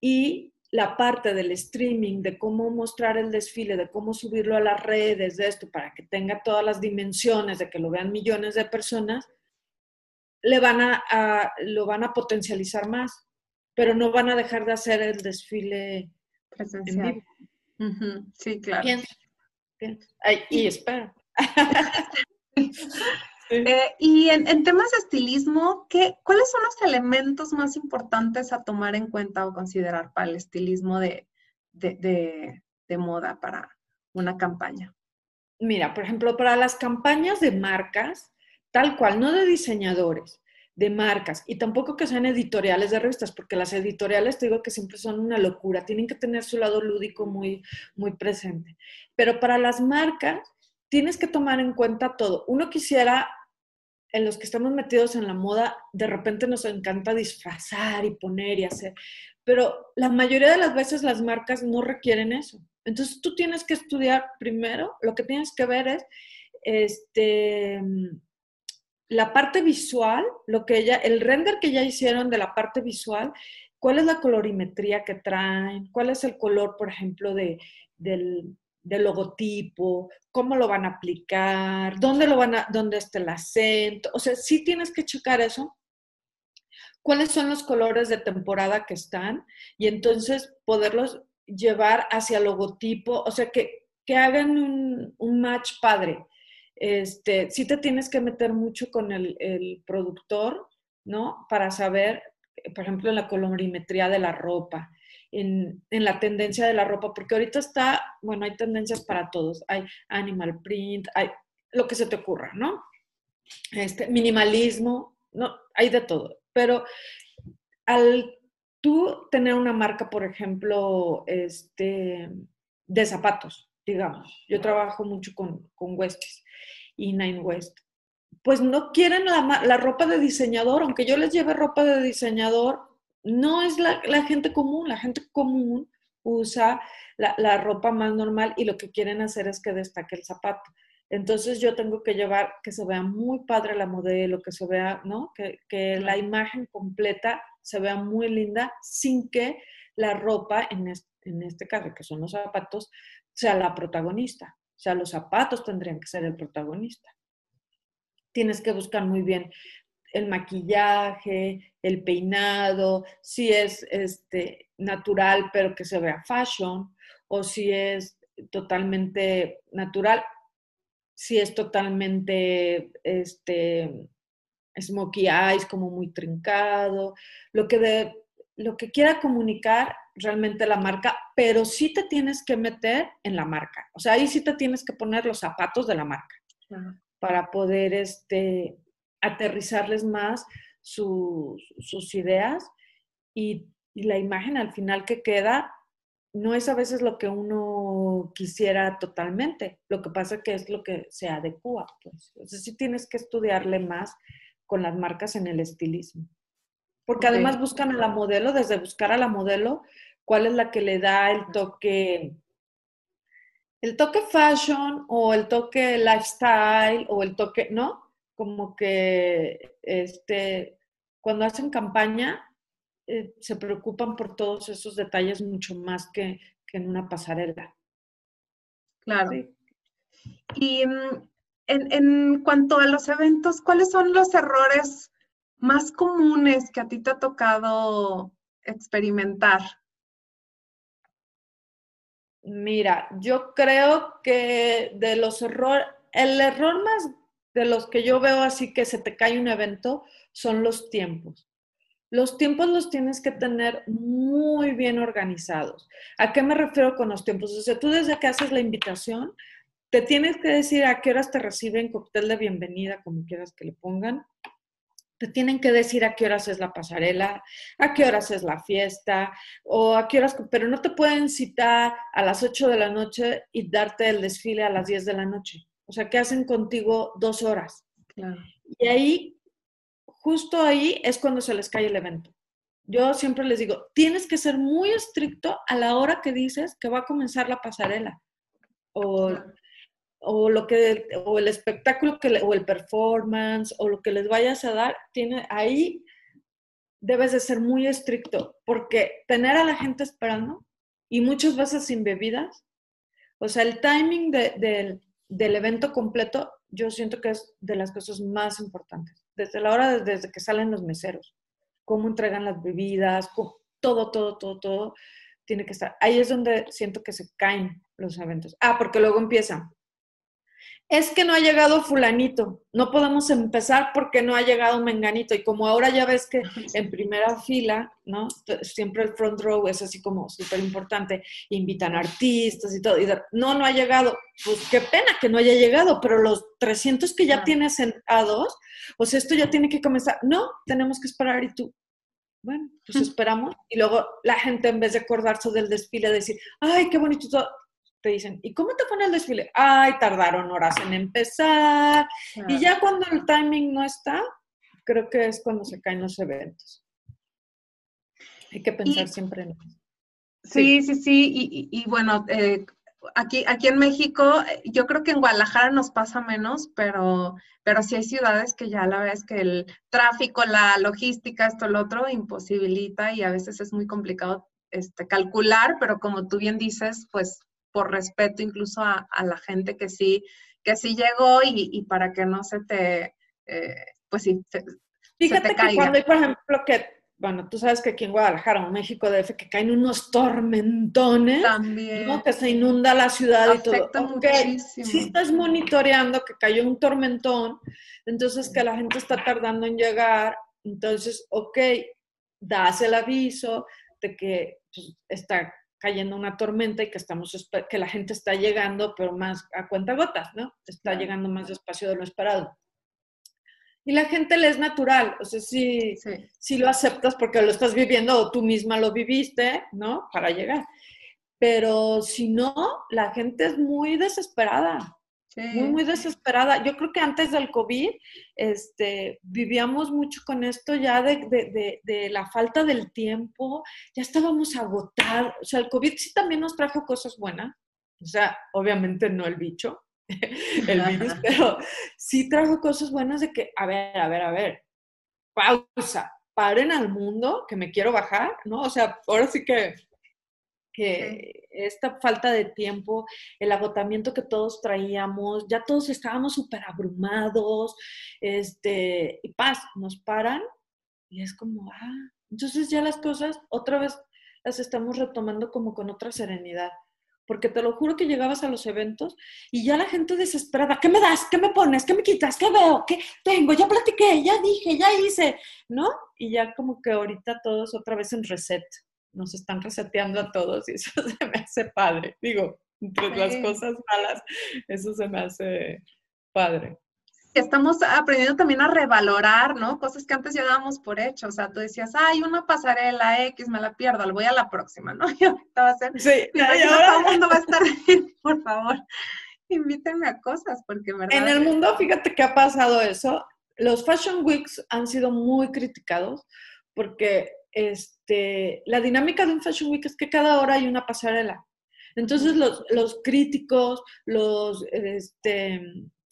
Y la parte del streaming, de cómo mostrar el desfile, de cómo subirlo a las redes, de esto, para que tenga todas las dimensiones, de que lo vean millones de personas, le van a lo van a potencializar más pero no van a dejar de hacer el desfile presencial. Sí, claro. y espera. Eh, y en, temas de estilismo, ¿qué, ¿cuáles son los elementos más importantes a tomar en cuenta o considerar para el estilismo de, de moda para una campaña? Mira, por ejemplo, para las campañas de marcas, tal cual, no de diseñadores, de marcas y tampoco que sean editoriales de revistas, porque las editoriales te digo que siempre son una locura, tienen que tener su lado lúdico muy, muy presente. Pero para las marcas tienes que tomar en cuenta todo. Uno quisiera, en los que estamos metidos en la moda, de repente nos encanta disfrazar y poner y hacer, pero la mayoría de las veces las marcas no requieren eso. Entonces tú tienes que estudiar primero, lo que tienes que ver es, este, la parte visual, lo que ella, el render que ya hicieron de la parte visual, cuál es la colorimetría que traen, cuál es el color, por ejemplo, de, del, logotipo, cómo lo van a aplicar, dónde lo van a, dónde está el acento. O sea, sí tienes que checar eso. ¿Cuáles son los colores de temporada que están? Y entonces poderlos llevar hacia el logotipo, o sea, que, hagan un, un match padre este, sí te tienes que meter mucho con el, productor, ¿no? Para saber, por ejemplo, en la colorimetría de la ropa, en, la tendencia de la ropa, porque ahorita está, bueno, hay tendencias para todos, hay animal print, hay lo que se te ocurra, ¿no? Este, minimalismo, no, hay de todo, pero al tú tener una marca, por ejemplo, este, de zapatos, digamos, yo trabajo mucho con, con y Nine West, pues no quieren la, ropa de diseñador, aunque yo les lleve ropa de diseñador, no es la, gente común, la gente común usa la, ropa más normal y lo que quieren hacer es que destaque el zapato. Entonces yo tengo que llevar que se vea muy padre la modelo, que se vea, ¿no? Que, que la imagen completa se vea muy linda sin que la ropa, en este, en este caso, que son los zapatos, sea la protagonista. O sea, los zapatos tendrían que ser el protagonista. Tienes que buscar muy bien el maquillaje, el peinado, si es este, natural pero que se vea fashion, o si es totalmente natural, si es totalmente este, smokey eyes, como muy trincado, lo que, de, lo que quiera comunicar realmente la marca, pero sí te tienes que meter en la marca. O sea, ahí sí te tienes que poner los zapatos de la marca para poder este, aterrizarles más sus ideas y, la imagen al final que queda no es a veces lo que uno quisiera totalmente. Lo que pasa que es lo que se adecua. Pues. Entonces sí tienes que estudiarle más con las marcas en el estilismo. Porque además buscan a la modelo, desde buscar a la modelo, cuál es la que le da el toque, el toque fashion o el toque lifestyle o el toque, ¿no? Como que este, cuando hacen campaña eh, se preocupan por todos esos detalles mucho más que, en una pasarela. Claro. Y mm, en, en cuanto a los eventos, ¿cuáles son los errores más comunes que a ti te ha tocado experimentar? Mira, yo creo que de los errores, el error más de los que yo veo así que se te cae un evento son los tiempos. Los tiempos los tienes que tener muy bien organizados. ¿A qué me refiero con los tiempos? O sea, tú desde que haces la invitación, te tienes que decir a qué horas te reciben cóctel de bienvenida, como quieras que le pongan, te tienen que decir a qué horas es la pasarela, a qué horas es la fiesta, o a qué horas, pero no te pueden citar a las 8 de la noche y darte el desfile a las 10 de la noche. O sea, que hacen contigo dos horas. Y ahí, justo ahí es cuando se les cae el evento. Yo siempre les digo, tienes que ser muy estricto a la hora que dices que va a comenzar la pasarela. O o lo que o el espectáculo que o el performance o lo que les vayas a dar tiene ahí debes de ser muy estricto porque tener a la gente esperando y muchas veces sin bebidas o sea el timing del, del evento completo yo siento que es de las cosas más importantes desde la hora desde que salen los meseros cómo entregan las bebidas todo todo todo todo tiene que estar. Ahí es donde siento que se caen los eventos. Ah, porque luego empieza. Es que no ha llegado fulanito, no podemos empezar porque no ha llegado menganito. Y como ahora ya ves que en primera fila, ¿no? Siempre el front row es así como súper importante, invitan artistas y todo. Y no, no ha llegado. Pues qué pena que no haya llegado, pero los 300 que ya tienes sentados, pues esto ya tiene que comenzar. No, tenemos que esperar y tú, bueno, pues esperamos. Y luego la gente, en vez de acordarse del desfile, decir, ay, qué bonito todo, te dicen, ¿y cómo te pone el desfile? Ay, tardaron horas en empezar. Y ya cuando el timing no está, creo que es cuando se caen los eventos. Hay que pensar siempre en eso. Sí, sí, sí. Y, bueno, eh, aquí, aquí en México, eh, yo creo que en Guadalajara nos pasa menos, pero, pero sí hay ciudades que ya la vez que el tráfico, la logística, esto, lo otro, imposibilita y a veces es muy complicado este, calcular, pero como tú bien dices, pues por respeto incluso a, la gente que sí, que sí llegó y, para que no se te, eh, pues sí, se, Fíjate te que cuando hay, por ejemplo, que bueno, tú sabes que aquí en Guadalajara o México DF que caen unos tormentones, También. que se inunda la ciudad y todo. Aunque si estás monitoreando que cayó un tormentón, entonces que la gente está tardando en llegar, entonces, ok, das el aviso de que pues, está cayendo una tormenta y que estamos que la gente está llegando, pero más a cuenta gotas, ¿no? Está llegando más despacio de lo esperado. Y la gente le es natural, o sea, si, sí. lo aceptas porque lo estás viviendo o tú misma lo viviste, ¿no? Para llegar. Pero si no, la gente es muy desesperada, muy, muy desesperada. Yo creo que antes del COVID este, vivíamos mucho con esto ya de, de, de, la falta del tiempo, ya estábamos agotados. O sea, el COVID sí también nos trajo cosas buenas, o sea, obviamente no el bicho, el virus, pero sí trajo cosas buenas de que, a ver, a ver, a ver, pausa, paren al mundo, que me quiero bajar, ¿no? O sea, ahora sí que, que esta falta de tiempo, el agotamiento que todos traíamos, ya todos estábamos súper abrumados, este, y paz, nos paran y es como, ah, entonces ya las cosas otra vez las estamos retomando como con otra serenidad porque te lo juro que llegabas a los eventos y ya la gente desesperada, ¿qué me das? ¿Qué me pones? ¿Qué me quitas? ¿Qué veo? ¿Qué tengo? Ya platiqué, ya dije, ya hice, ¿no? Y ya como que ahorita todos otra vez en reset, nos están reseteando a todos y eso se me hace padre. Digo, entre las cosas malas, eso se me hace padre estamos aprendiendo también a revalorar, ¿no? Cosas que antes ya dábamos por hecho. O sea, tú decías, ay, una pasarela X, me la pierdo, lo voy a la próxima, ¿no? Y ahorita va a ser. Sí, y ahora... todo el mundo va a estar bien, por favor. Invítenme a cosas, porque verdad. En el mundo, fíjate que ha pasado eso. Los Fashion Weeks han sido muy criticados porque este, la dinámica de un Fashion Week es que cada hora hay una pasarela. Entonces los, los críticos, los, este,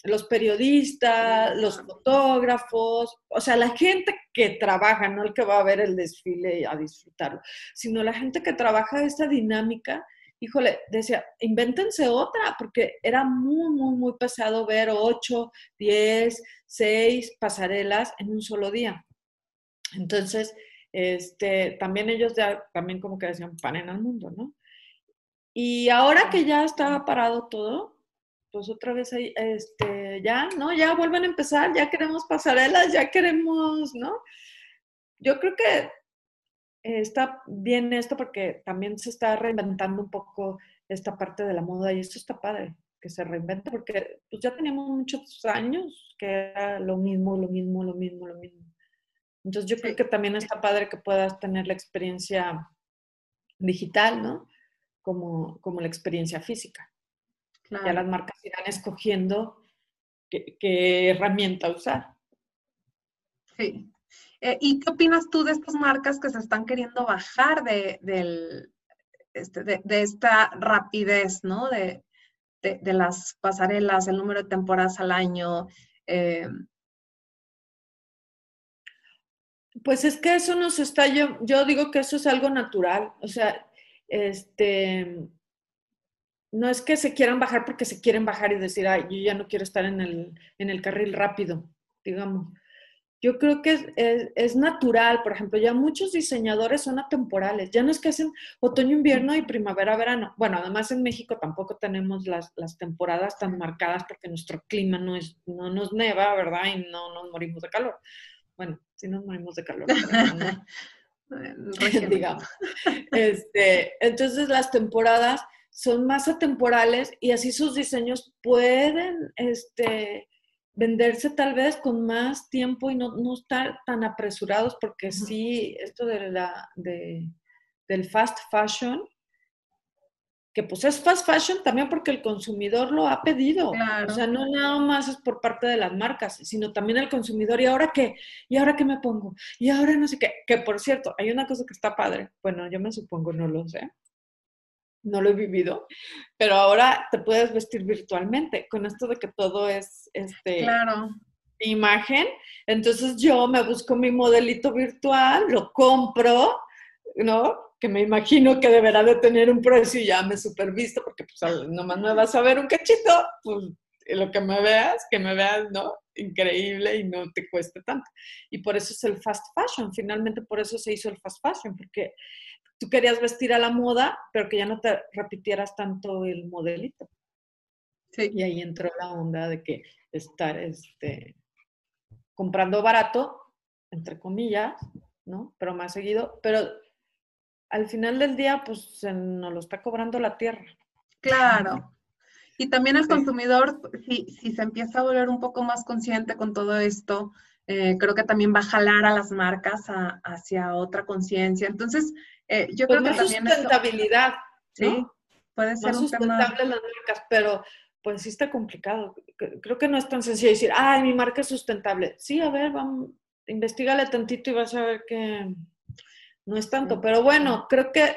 los periodistas, los fotógrafos, o sea, la gente que trabaja, no el que va a ver el desfile a disfrutarlo, sino la gente que trabaja esta dinámica, híjole, decía, invéntense otra, porque era muy, muy, muy pesado ver ocho, diez, seis pasarelas en un solo día. Entonces, este, también ellos ya, también como que decían, pan en el mundo, ¿no? Y ahora que ya está parado todo, pues otra vez ahí, este, ya, ¿no? Ya vuelven a empezar, ya queremos pasarelas, ya queremos, ¿no? Yo creo que está bien esto porque también se está reinventando un poco esta parte de la moda y esto está padre, que se reinvente porque pues ya teníamos muchos años que era lo mismo, lo mismo, lo mismo, lo mismo. Entonces yo creo que también está padre que puedas tener la experiencia digital, ¿no? Como, como la experiencia física. Ya las marcas irán escogiendo qué, herramienta usar. Sí. Eh, ¿Y qué opinas tú de estas marcas que se están queriendo bajar de, del, este, de, esta rapidez, ¿no? De, de, las pasarelas, el número de temporadas al año. Eh? Pues es que eso nos está, yo, yo digo que eso es algo natural. O sea, este, no es que se quieran bajar porque se quieren bajar y decir, ay, yo ya no quiero estar en el, en el carril rápido, digamos, yo creo que es, natural, por ejemplo, ya muchos diseñadores son atemporales, ya no es que hacen otoño, invierno y primavera, verano. Bueno, además en México tampoco tenemos las, temporadas tan marcadas porque nuestro clima no, es, no nos neva, ¿verdad? Y no nos morimos de calor. Bueno, sí nos morimos de calor. digamos. Este, entonces las temporadas son más atemporales y así sus diseños pueden este, venderse tal vez con más tiempo y no, no estar tan apresurados, porque sí, esto de la, de, del fast fashion, que pues es fast fashion también porque el consumidor lo ha pedido. O sea, no nada más es por parte de las marcas, sino también el consumidor. ¿Y ahora qué? ¿Y ahora qué me pongo? Y ahora no sé qué. Que por cierto, hay una cosa que está padre. Bueno, yo me supongo, no lo sé no lo he vivido, pero ahora te puedes vestir virtualmente con esto de que todo es este claro. imagen. Entonces yo me busco mi modelito virtual, lo compro, ¿no? Que me imagino que deberá de tener un precio y ya me supervisto porque pues nomás me vas a ver un cachito, pues lo que me veas, que me veas, ¿no? Increíble y no te cueste tanto. Y por eso es el fast fashion, finalmente por eso se hizo el fast fashion, porque tú querías vestir a la moda, pero que ya no te repitieras tanto el modelito. Sí. Y ahí entró la onda de que estar este, comprando barato, entre comillas, ¿no? Pero más seguido, pero al final del día, pues se nos lo está cobrando la tierra. Claro. Y también el consumidor, si, si se empieza a volver un poco más consciente con todo esto, eh, creo que también va a jalar a las marcas hacia otra conciencia. Entonces, eh, yo pues creo que también... sustentabilidad. Sí, puede ser más sustentable las marcas, pero pues sí está complicado. Creo que no es tan sencillo decir, ay, mi marca es sustentable. Sí, a ver, vamos, investigale tantito y vas a ver que no es tanto. Pero bueno, creo que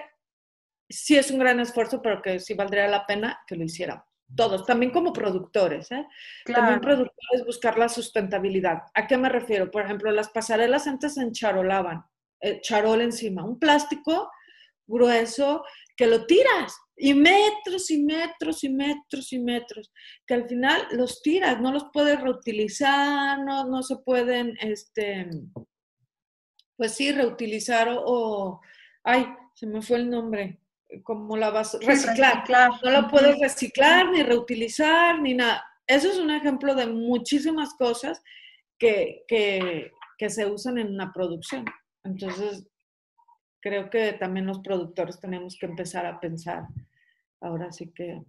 sí es un gran esfuerzo, pero que sí valdría la pena que lo hiciéramos todos, también como productores, ¿eh? También productores buscar la sustentabilidad. ¿A qué me refiero? Por ejemplo, las pasarelas antes encharolaban, eh, charol encima, un plástico grueso que lo tiras y metros y metros y metros y metros, que al final los tiras, no los puedes reutilizar, no, no se pueden, este, pues sí, reutilizar o ay, se me fue el nombre, como la vas a reciclar. No lo puedes reciclar, ni reutilizar, ni nada. Eso es un ejemplo de muchísimas cosas que, que, que se usan en una producción. Entonces, creo que también los productores tenemos que empezar a pensar ahora sí que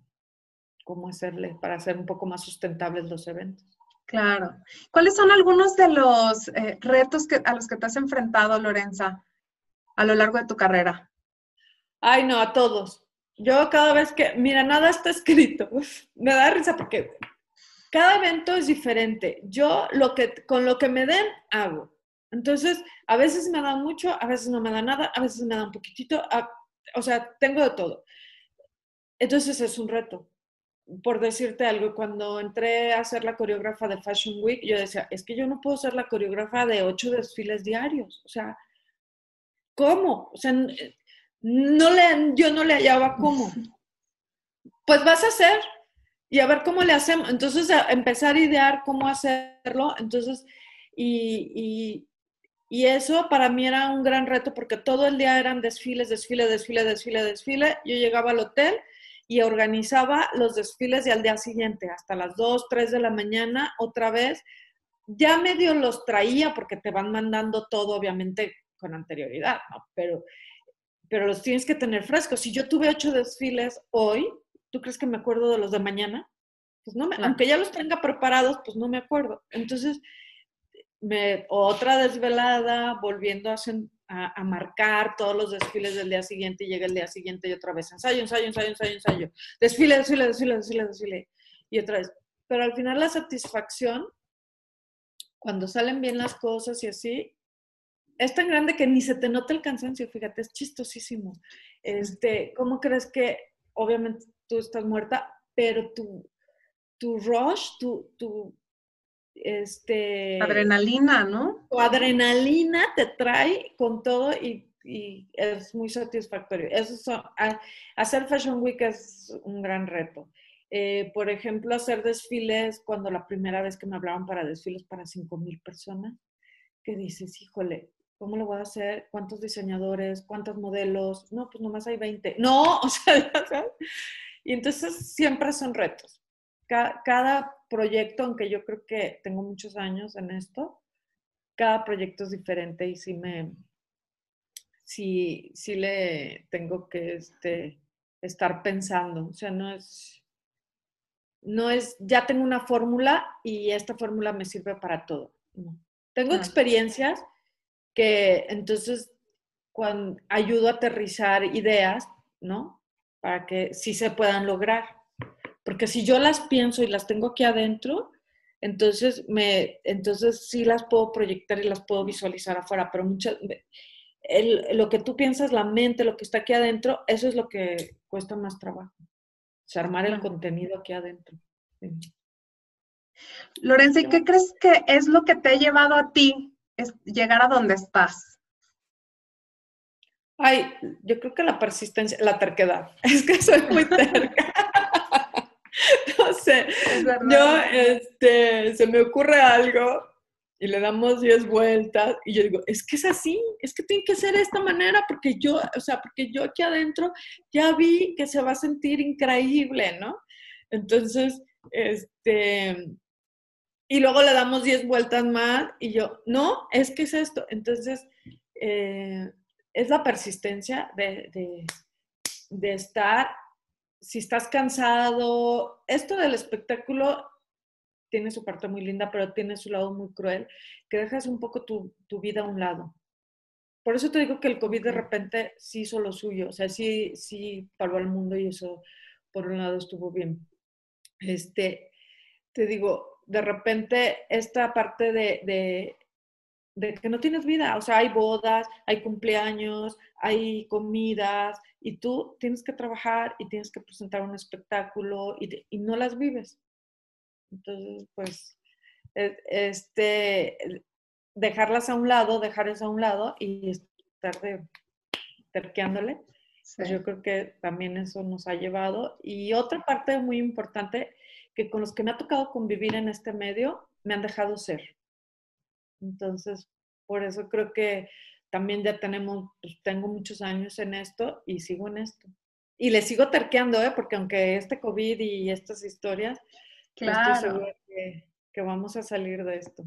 cómo hacerle para hacer un poco más sustentables los eventos. Claro. ¿Cuáles son algunos de los eh, retos que, a los que te has enfrentado, Lorenza, a lo largo de tu carrera? Ay, no, a todos. Yo cada vez que, mira, nada está escrito. Me da risa porque cada evento es diferente. Yo lo que, con lo que me den, hago. Entonces, a veces me da mucho, a veces no me da nada, a veces me da un poquitito, o sea, tengo de todo. Entonces es un reto. Por decirte algo, cuando entré a ser la coreógrafa de Fashion Week, yo decía, es que yo no puedo ser la coreógrafa de ocho desfiles diarios. O sea, ¿cómo? O sea, no le, yo no le hallaba cómo. Pues vas a hacer y a ver cómo le hacemos. Entonces, empezar a idear cómo hacerlo. Entonces, y, y, eso para mí era un gran reto porque todo el día eran desfiles, desfile, desfile, desfile, desfile. Yo llegaba al hotel y organizaba los desfiles y al día siguiente, hasta las 2, 3 de la mañana, otra vez. Ya medio los traía porque te van mandando todo, obviamente, con anterioridad, ¿no? Pero pero los tienes que tener frescos. Si yo tuve ocho desfiles hoy, ¿tú crees que me acuerdo de los de mañana? Pues no me, aunque ya los tenga preparados, pues no me acuerdo. Entonces, me, otra desvelada, volviendo a, a, marcar todos los desfiles del día siguiente y llega el día siguiente y otra vez ensayo, ensayo, ensayo, ensayo, ensayo. Desfile, desfile, desfile, desfile, desfile. Y otra vez. Pero al final la satisfacción, cuando salen bien las cosas y así, es tan grande que ni se te nota el cansancio, fíjate, es chistosísimo. Este, ¿Cómo crees que, obviamente, tú estás muerta, pero tu, tu rush, tu, tu, este... Adrenalina, ¿no? Tu adrenalina te trae con todo y, y es muy satisfactorio. Eso hacer Fashion Week es un gran reto. Eh, por ejemplo, hacer desfiles cuando la primera vez que me hablaban para desfiles para 5 mil personas que dices, híjole, ¿cómo lo voy a hacer? ¿Cuántos diseñadores? ¿Cuántos modelos? No, pues nomás hay 20. No, o sea, ¿sabes? Y entonces siempre son retos. Cada, proyecto, aunque yo creo que tengo muchos años en esto, cada proyecto es diferente y sí me, sí, sí le tengo que este, estar pensando. O sea, no es, no es, ya tengo una fórmula y esta fórmula me sirve para todo. Tengo experiencias que entonces cuando ayudo a aterrizar ideas, ¿no? Para que sí se puedan lograr. Porque si yo las pienso y las tengo aquí adentro, entonces, me, entonces sí las puedo proyectar y las puedo visualizar afuera, pero muchas, lo que tú piensas, la mente, lo que está aquí adentro, eso es lo que cuesta más trabajo. O armar el contenido aquí adentro. Lorenzo, ¿y qué crees que es lo que te ha llevado a ti es llegar a donde estás? Ay, yo creo que la persistencia, la terquedad. Es que soy muy terca. no sé. Yo, este, se me ocurre algo y le damos 10 vueltas y yo digo, es que es así, es que tiene que ser de esta manera porque yo, o sea, porque yo aquí adentro ya vi que se va a sentir increíble, ¿no? Entonces, este, y luego le damos 10 vueltas más y yo, no, es que es esto. Entonces, eh, es la persistencia de, de, de estar, si estás cansado, esto del espectáculo tiene su parte muy linda, pero tiene su lado muy cruel, que dejas un poco tu, tu, vida a un lado. Por eso te digo que el COVID de repente sí hizo lo suyo, o sea, sí, sí paró al mundo y eso por un lado estuvo bien. Este, te digo, de repente esta parte de, de, de que no tienes vida, o sea, hay bodas, hay cumpleaños, hay comidas, y tú tienes que trabajar y tienes que presentar un espectáculo y, y no las vives. Entonces, pues, e, este, dejarlas a un lado, dejar eso a un lado y estar de, terqueándole. Pues yo creo que también eso nos ha llevado. Y otra parte muy importante, que con los que me ha tocado convivir en este medio, me han dejado ser. Entonces, por eso creo que también ya tenemos, pues tengo muchos años en esto y sigo en esto. Y le sigo terqueando, ¿eh? porque aunque este COVID y estas historias, Claro. que, vamos a salir de esto.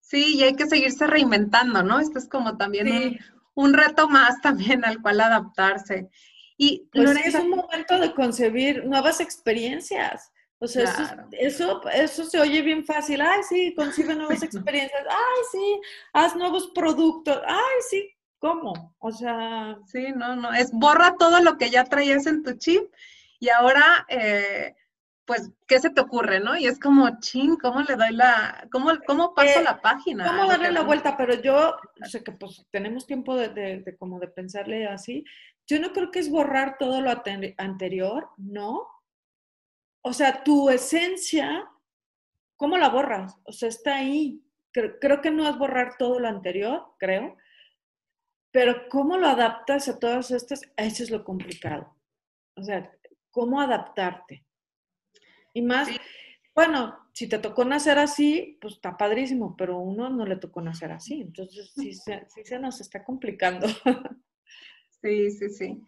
Sí, y hay que seguirse reinventando, ¿no? Esto es como también un, reto más también al cual adaptarse. Y pues es un momento de concebir nuevas experiencias. O sea, eso, eso, se oye bien fácil. Ay, sí, concibe nuevas experiencias. Ay, sí, haz nuevos productos. Ay, sí, ¿cómo? O sea... Sí, no, no, es borra todo lo que ya traías en tu chip y ahora eh, pues, ¿qué se te ocurre, no? Y es como, ching, ¿cómo le doy la, cómo, cómo paso eh, la página? ¿Cómo darle la vuelta? Pero yo, o sea, que pues tenemos tiempo de, de, como de pensarle así. Yo no creo que es borrar todo lo anterior, ¿no? O sea, tu esencia, ¿cómo la borras? O sea, está ahí. Creo, creo que no es borrar todo lo anterior, creo. Pero ¿cómo lo adaptas a todas estas? Eso es lo complicado. O sea, ¿cómo adaptarte? Y más, bueno, si te tocó nacer así, pues está padrísimo, pero uno no le tocó nacer así, entonces sí se, se nos está complicando. Sí, sí, sí.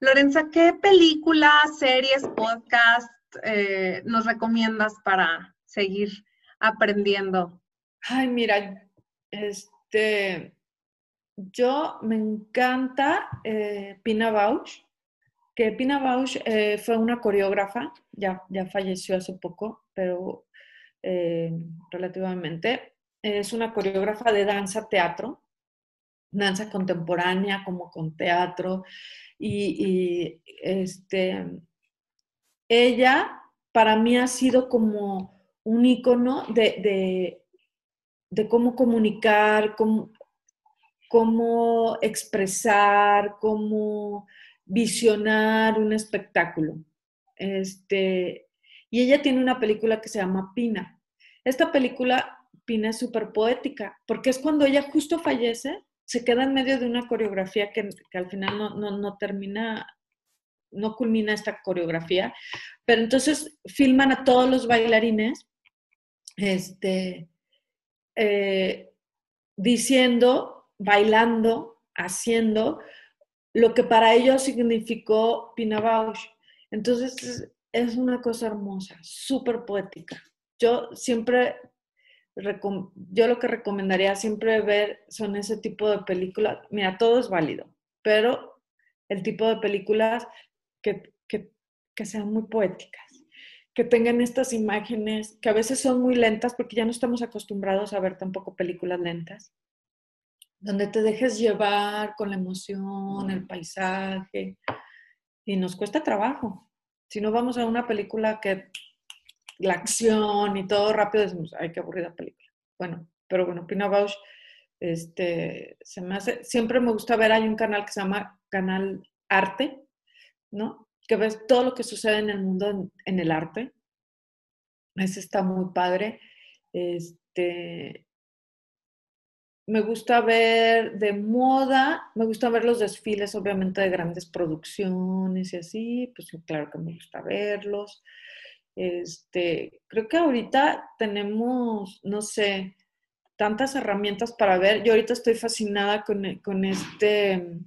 Lorenza, ¿qué películas, series, podcast eh, nos recomiendas para seguir aprendiendo? Ay, mira, este, yo me encanta eh, Pina Bausch que Pina Bausch eh, fue una coreógrafa, ya, ya falleció hace poco, pero relativamente. Es una coreógrafa de danza teatro, danza contemporánea como con teatro. Y, este, ella para mí ha sido como un icono de, de, cómo comunicar, cómo, cómo expresar, cómo visionar un espectáculo. Este, y ella tiene una película que se llama Pina. Esta película, Pina, es súper poética, porque es cuando ella justo fallece, se queda en medio de una coreografía que, al final no, termina, no culmina esta coreografía, pero entonces filman a todos los bailarines, este, eh, diciendo, bailando, haciendo lo que para ellos significó Pina Bausch. Entonces es una cosa hermosa, súper poética. Yo siempre, yo lo que recomendaría siempre ver son ese tipo de películas. Mira, todo es válido, pero el tipo de películas que, que, sean muy poéticas que tengan estas imágenes que a veces son muy lentas porque ya no estamos acostumbrados a ver tampoco películas lentas, donde te dejes llevar con la emoción, el paisaje, y nos cuesta trabajo. Si no vamos a una película que la acción y todo rápido, decimos, ay, qué aburrida película. Bueno, pero bueno, Pina Bausch, este, se me hace, siempre me gusta ver, hay un canal que se llama Canal Arte, ¿no? que ves todo lo que sucede en el mundo en, el arte. Ese está muy padre. Este, me gusta ver de moda, me gusta ver los desfiles, obviamente, de grandes producciones y así, pues claro que me gusta verlos. Este, creo que ahorita tenemos, no sé, tantas herramientas para ver. Yo ahorita estoy fascinada con, este,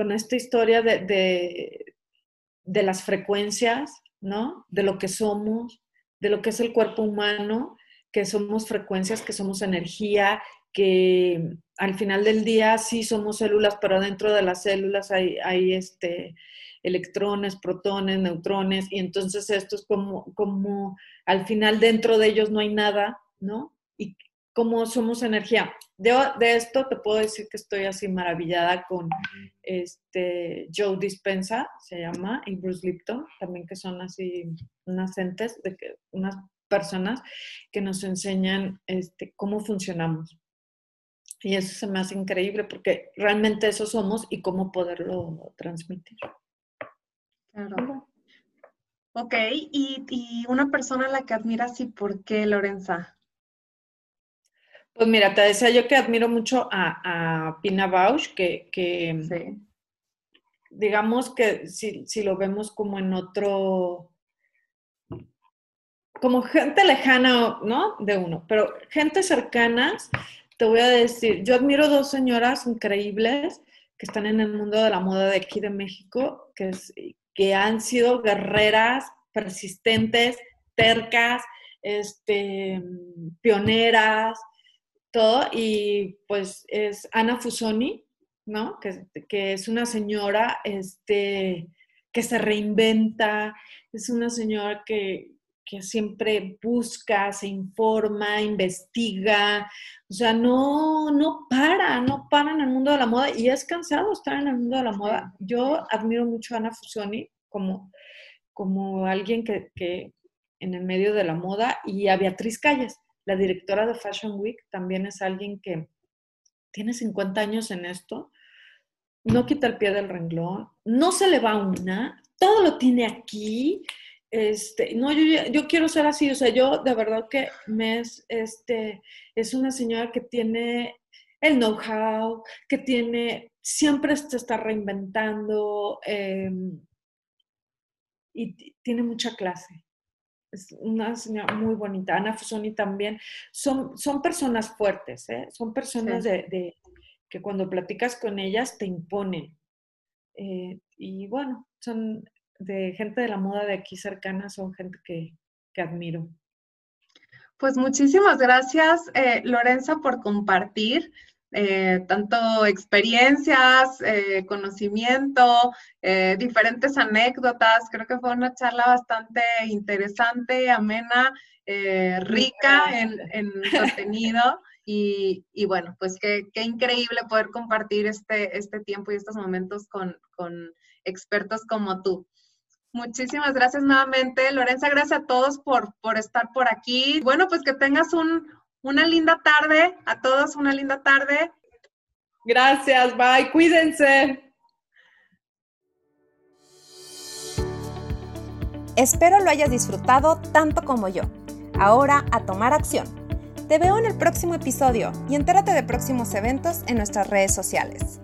con esta historia de, de las frecuencias, ¿no? De lo que somos, de lo que es el cuerpo humano, que somos frecuencias, que somos energía, que al final del día sí somos células, pero dentro de las células hay, este, electrones, protones, neutrones, y entonces esto es como, como al final dentro de ellos no hay nada, ¿no? Y como somos energía. De, esto te puedo decir que estoy así maravillada con este Joe Dispensa, se llama, y Bruce Lipton, también que son así unas entes, de que, unas personas que nos enseñan este, cómo funcionamos. Y eso se me hace increíble porque realmente eso somos y cómo poderlo transmitir. Claro. Ok, y, y una persona a la que admiras y por qué, Lorenza? Pues mira, te decía yo que admiro mucho a, Pina Bausch, que, digamos que si, si, lo vemos como en otro, como gente lejana, ¿no? De uno, pero gente cercanas, te voy a decir, yo admiro dos señoras increíbles que están en el mundo de la moda de aquí de México, que, que han sido guerreras, persistentes, tercas, este, pioneras, todo, y pues es Ana Fusoni, ¿no? Que, que, es una señora este, que se reinventa, es una señora que, que siempre busca, se informa, investiga, o sea, no, no para, no para en el mundo de la moda y es cansado estar en el mundo de la moda. Yo admiro mucho a Ana Fusoni como, como alguien que, que en el medio de la moda y a Beatriz Calles la directora de Fashion Week también es alguien que tiene 50 años en esto, no quita el pie del renglón, no se le va una, todo lo tiene aquí. Este, no, yo, yo quiero ser así, o sea, yo de verdad que me es, este, es una señora que tiene el know-how, que tiene, siempre se está reinventando em, y tiene mucha clase es una señora muy bonita. Ana Fusoni también. Son, son personas fuertes, ¿eh? son personas de, que cuando platicas con ellas te imponen. Eh, y bueno, son de gente de la moda de aquí cercana, son gente que, que admiro. Pues muchísimas gracias, eh, Lorenza, por compartir. Eh, tanto experiencias, eh, conocimiento, eh, diferentes anécdotas. Creo que fue una charla bastante interesante, amena, rica en, contenido. Y, bueno, pues qué, increíble poder compartir este, este tiempo y estos momentos con, expertos como tú. Muchísimas gracias nuevamente, Lorenza. Gracias a todos por, por estar por aquí. Bueno, pues que tengas un, una linda tarde, a todos una linda tarde. Gracias, bye, cuídense. Espero lo hayas disfrutado tanto como yo. Ahora a tomar acción. Te veo en el próximo episodio y entérate de próximos eventos en nuestras redes sociales.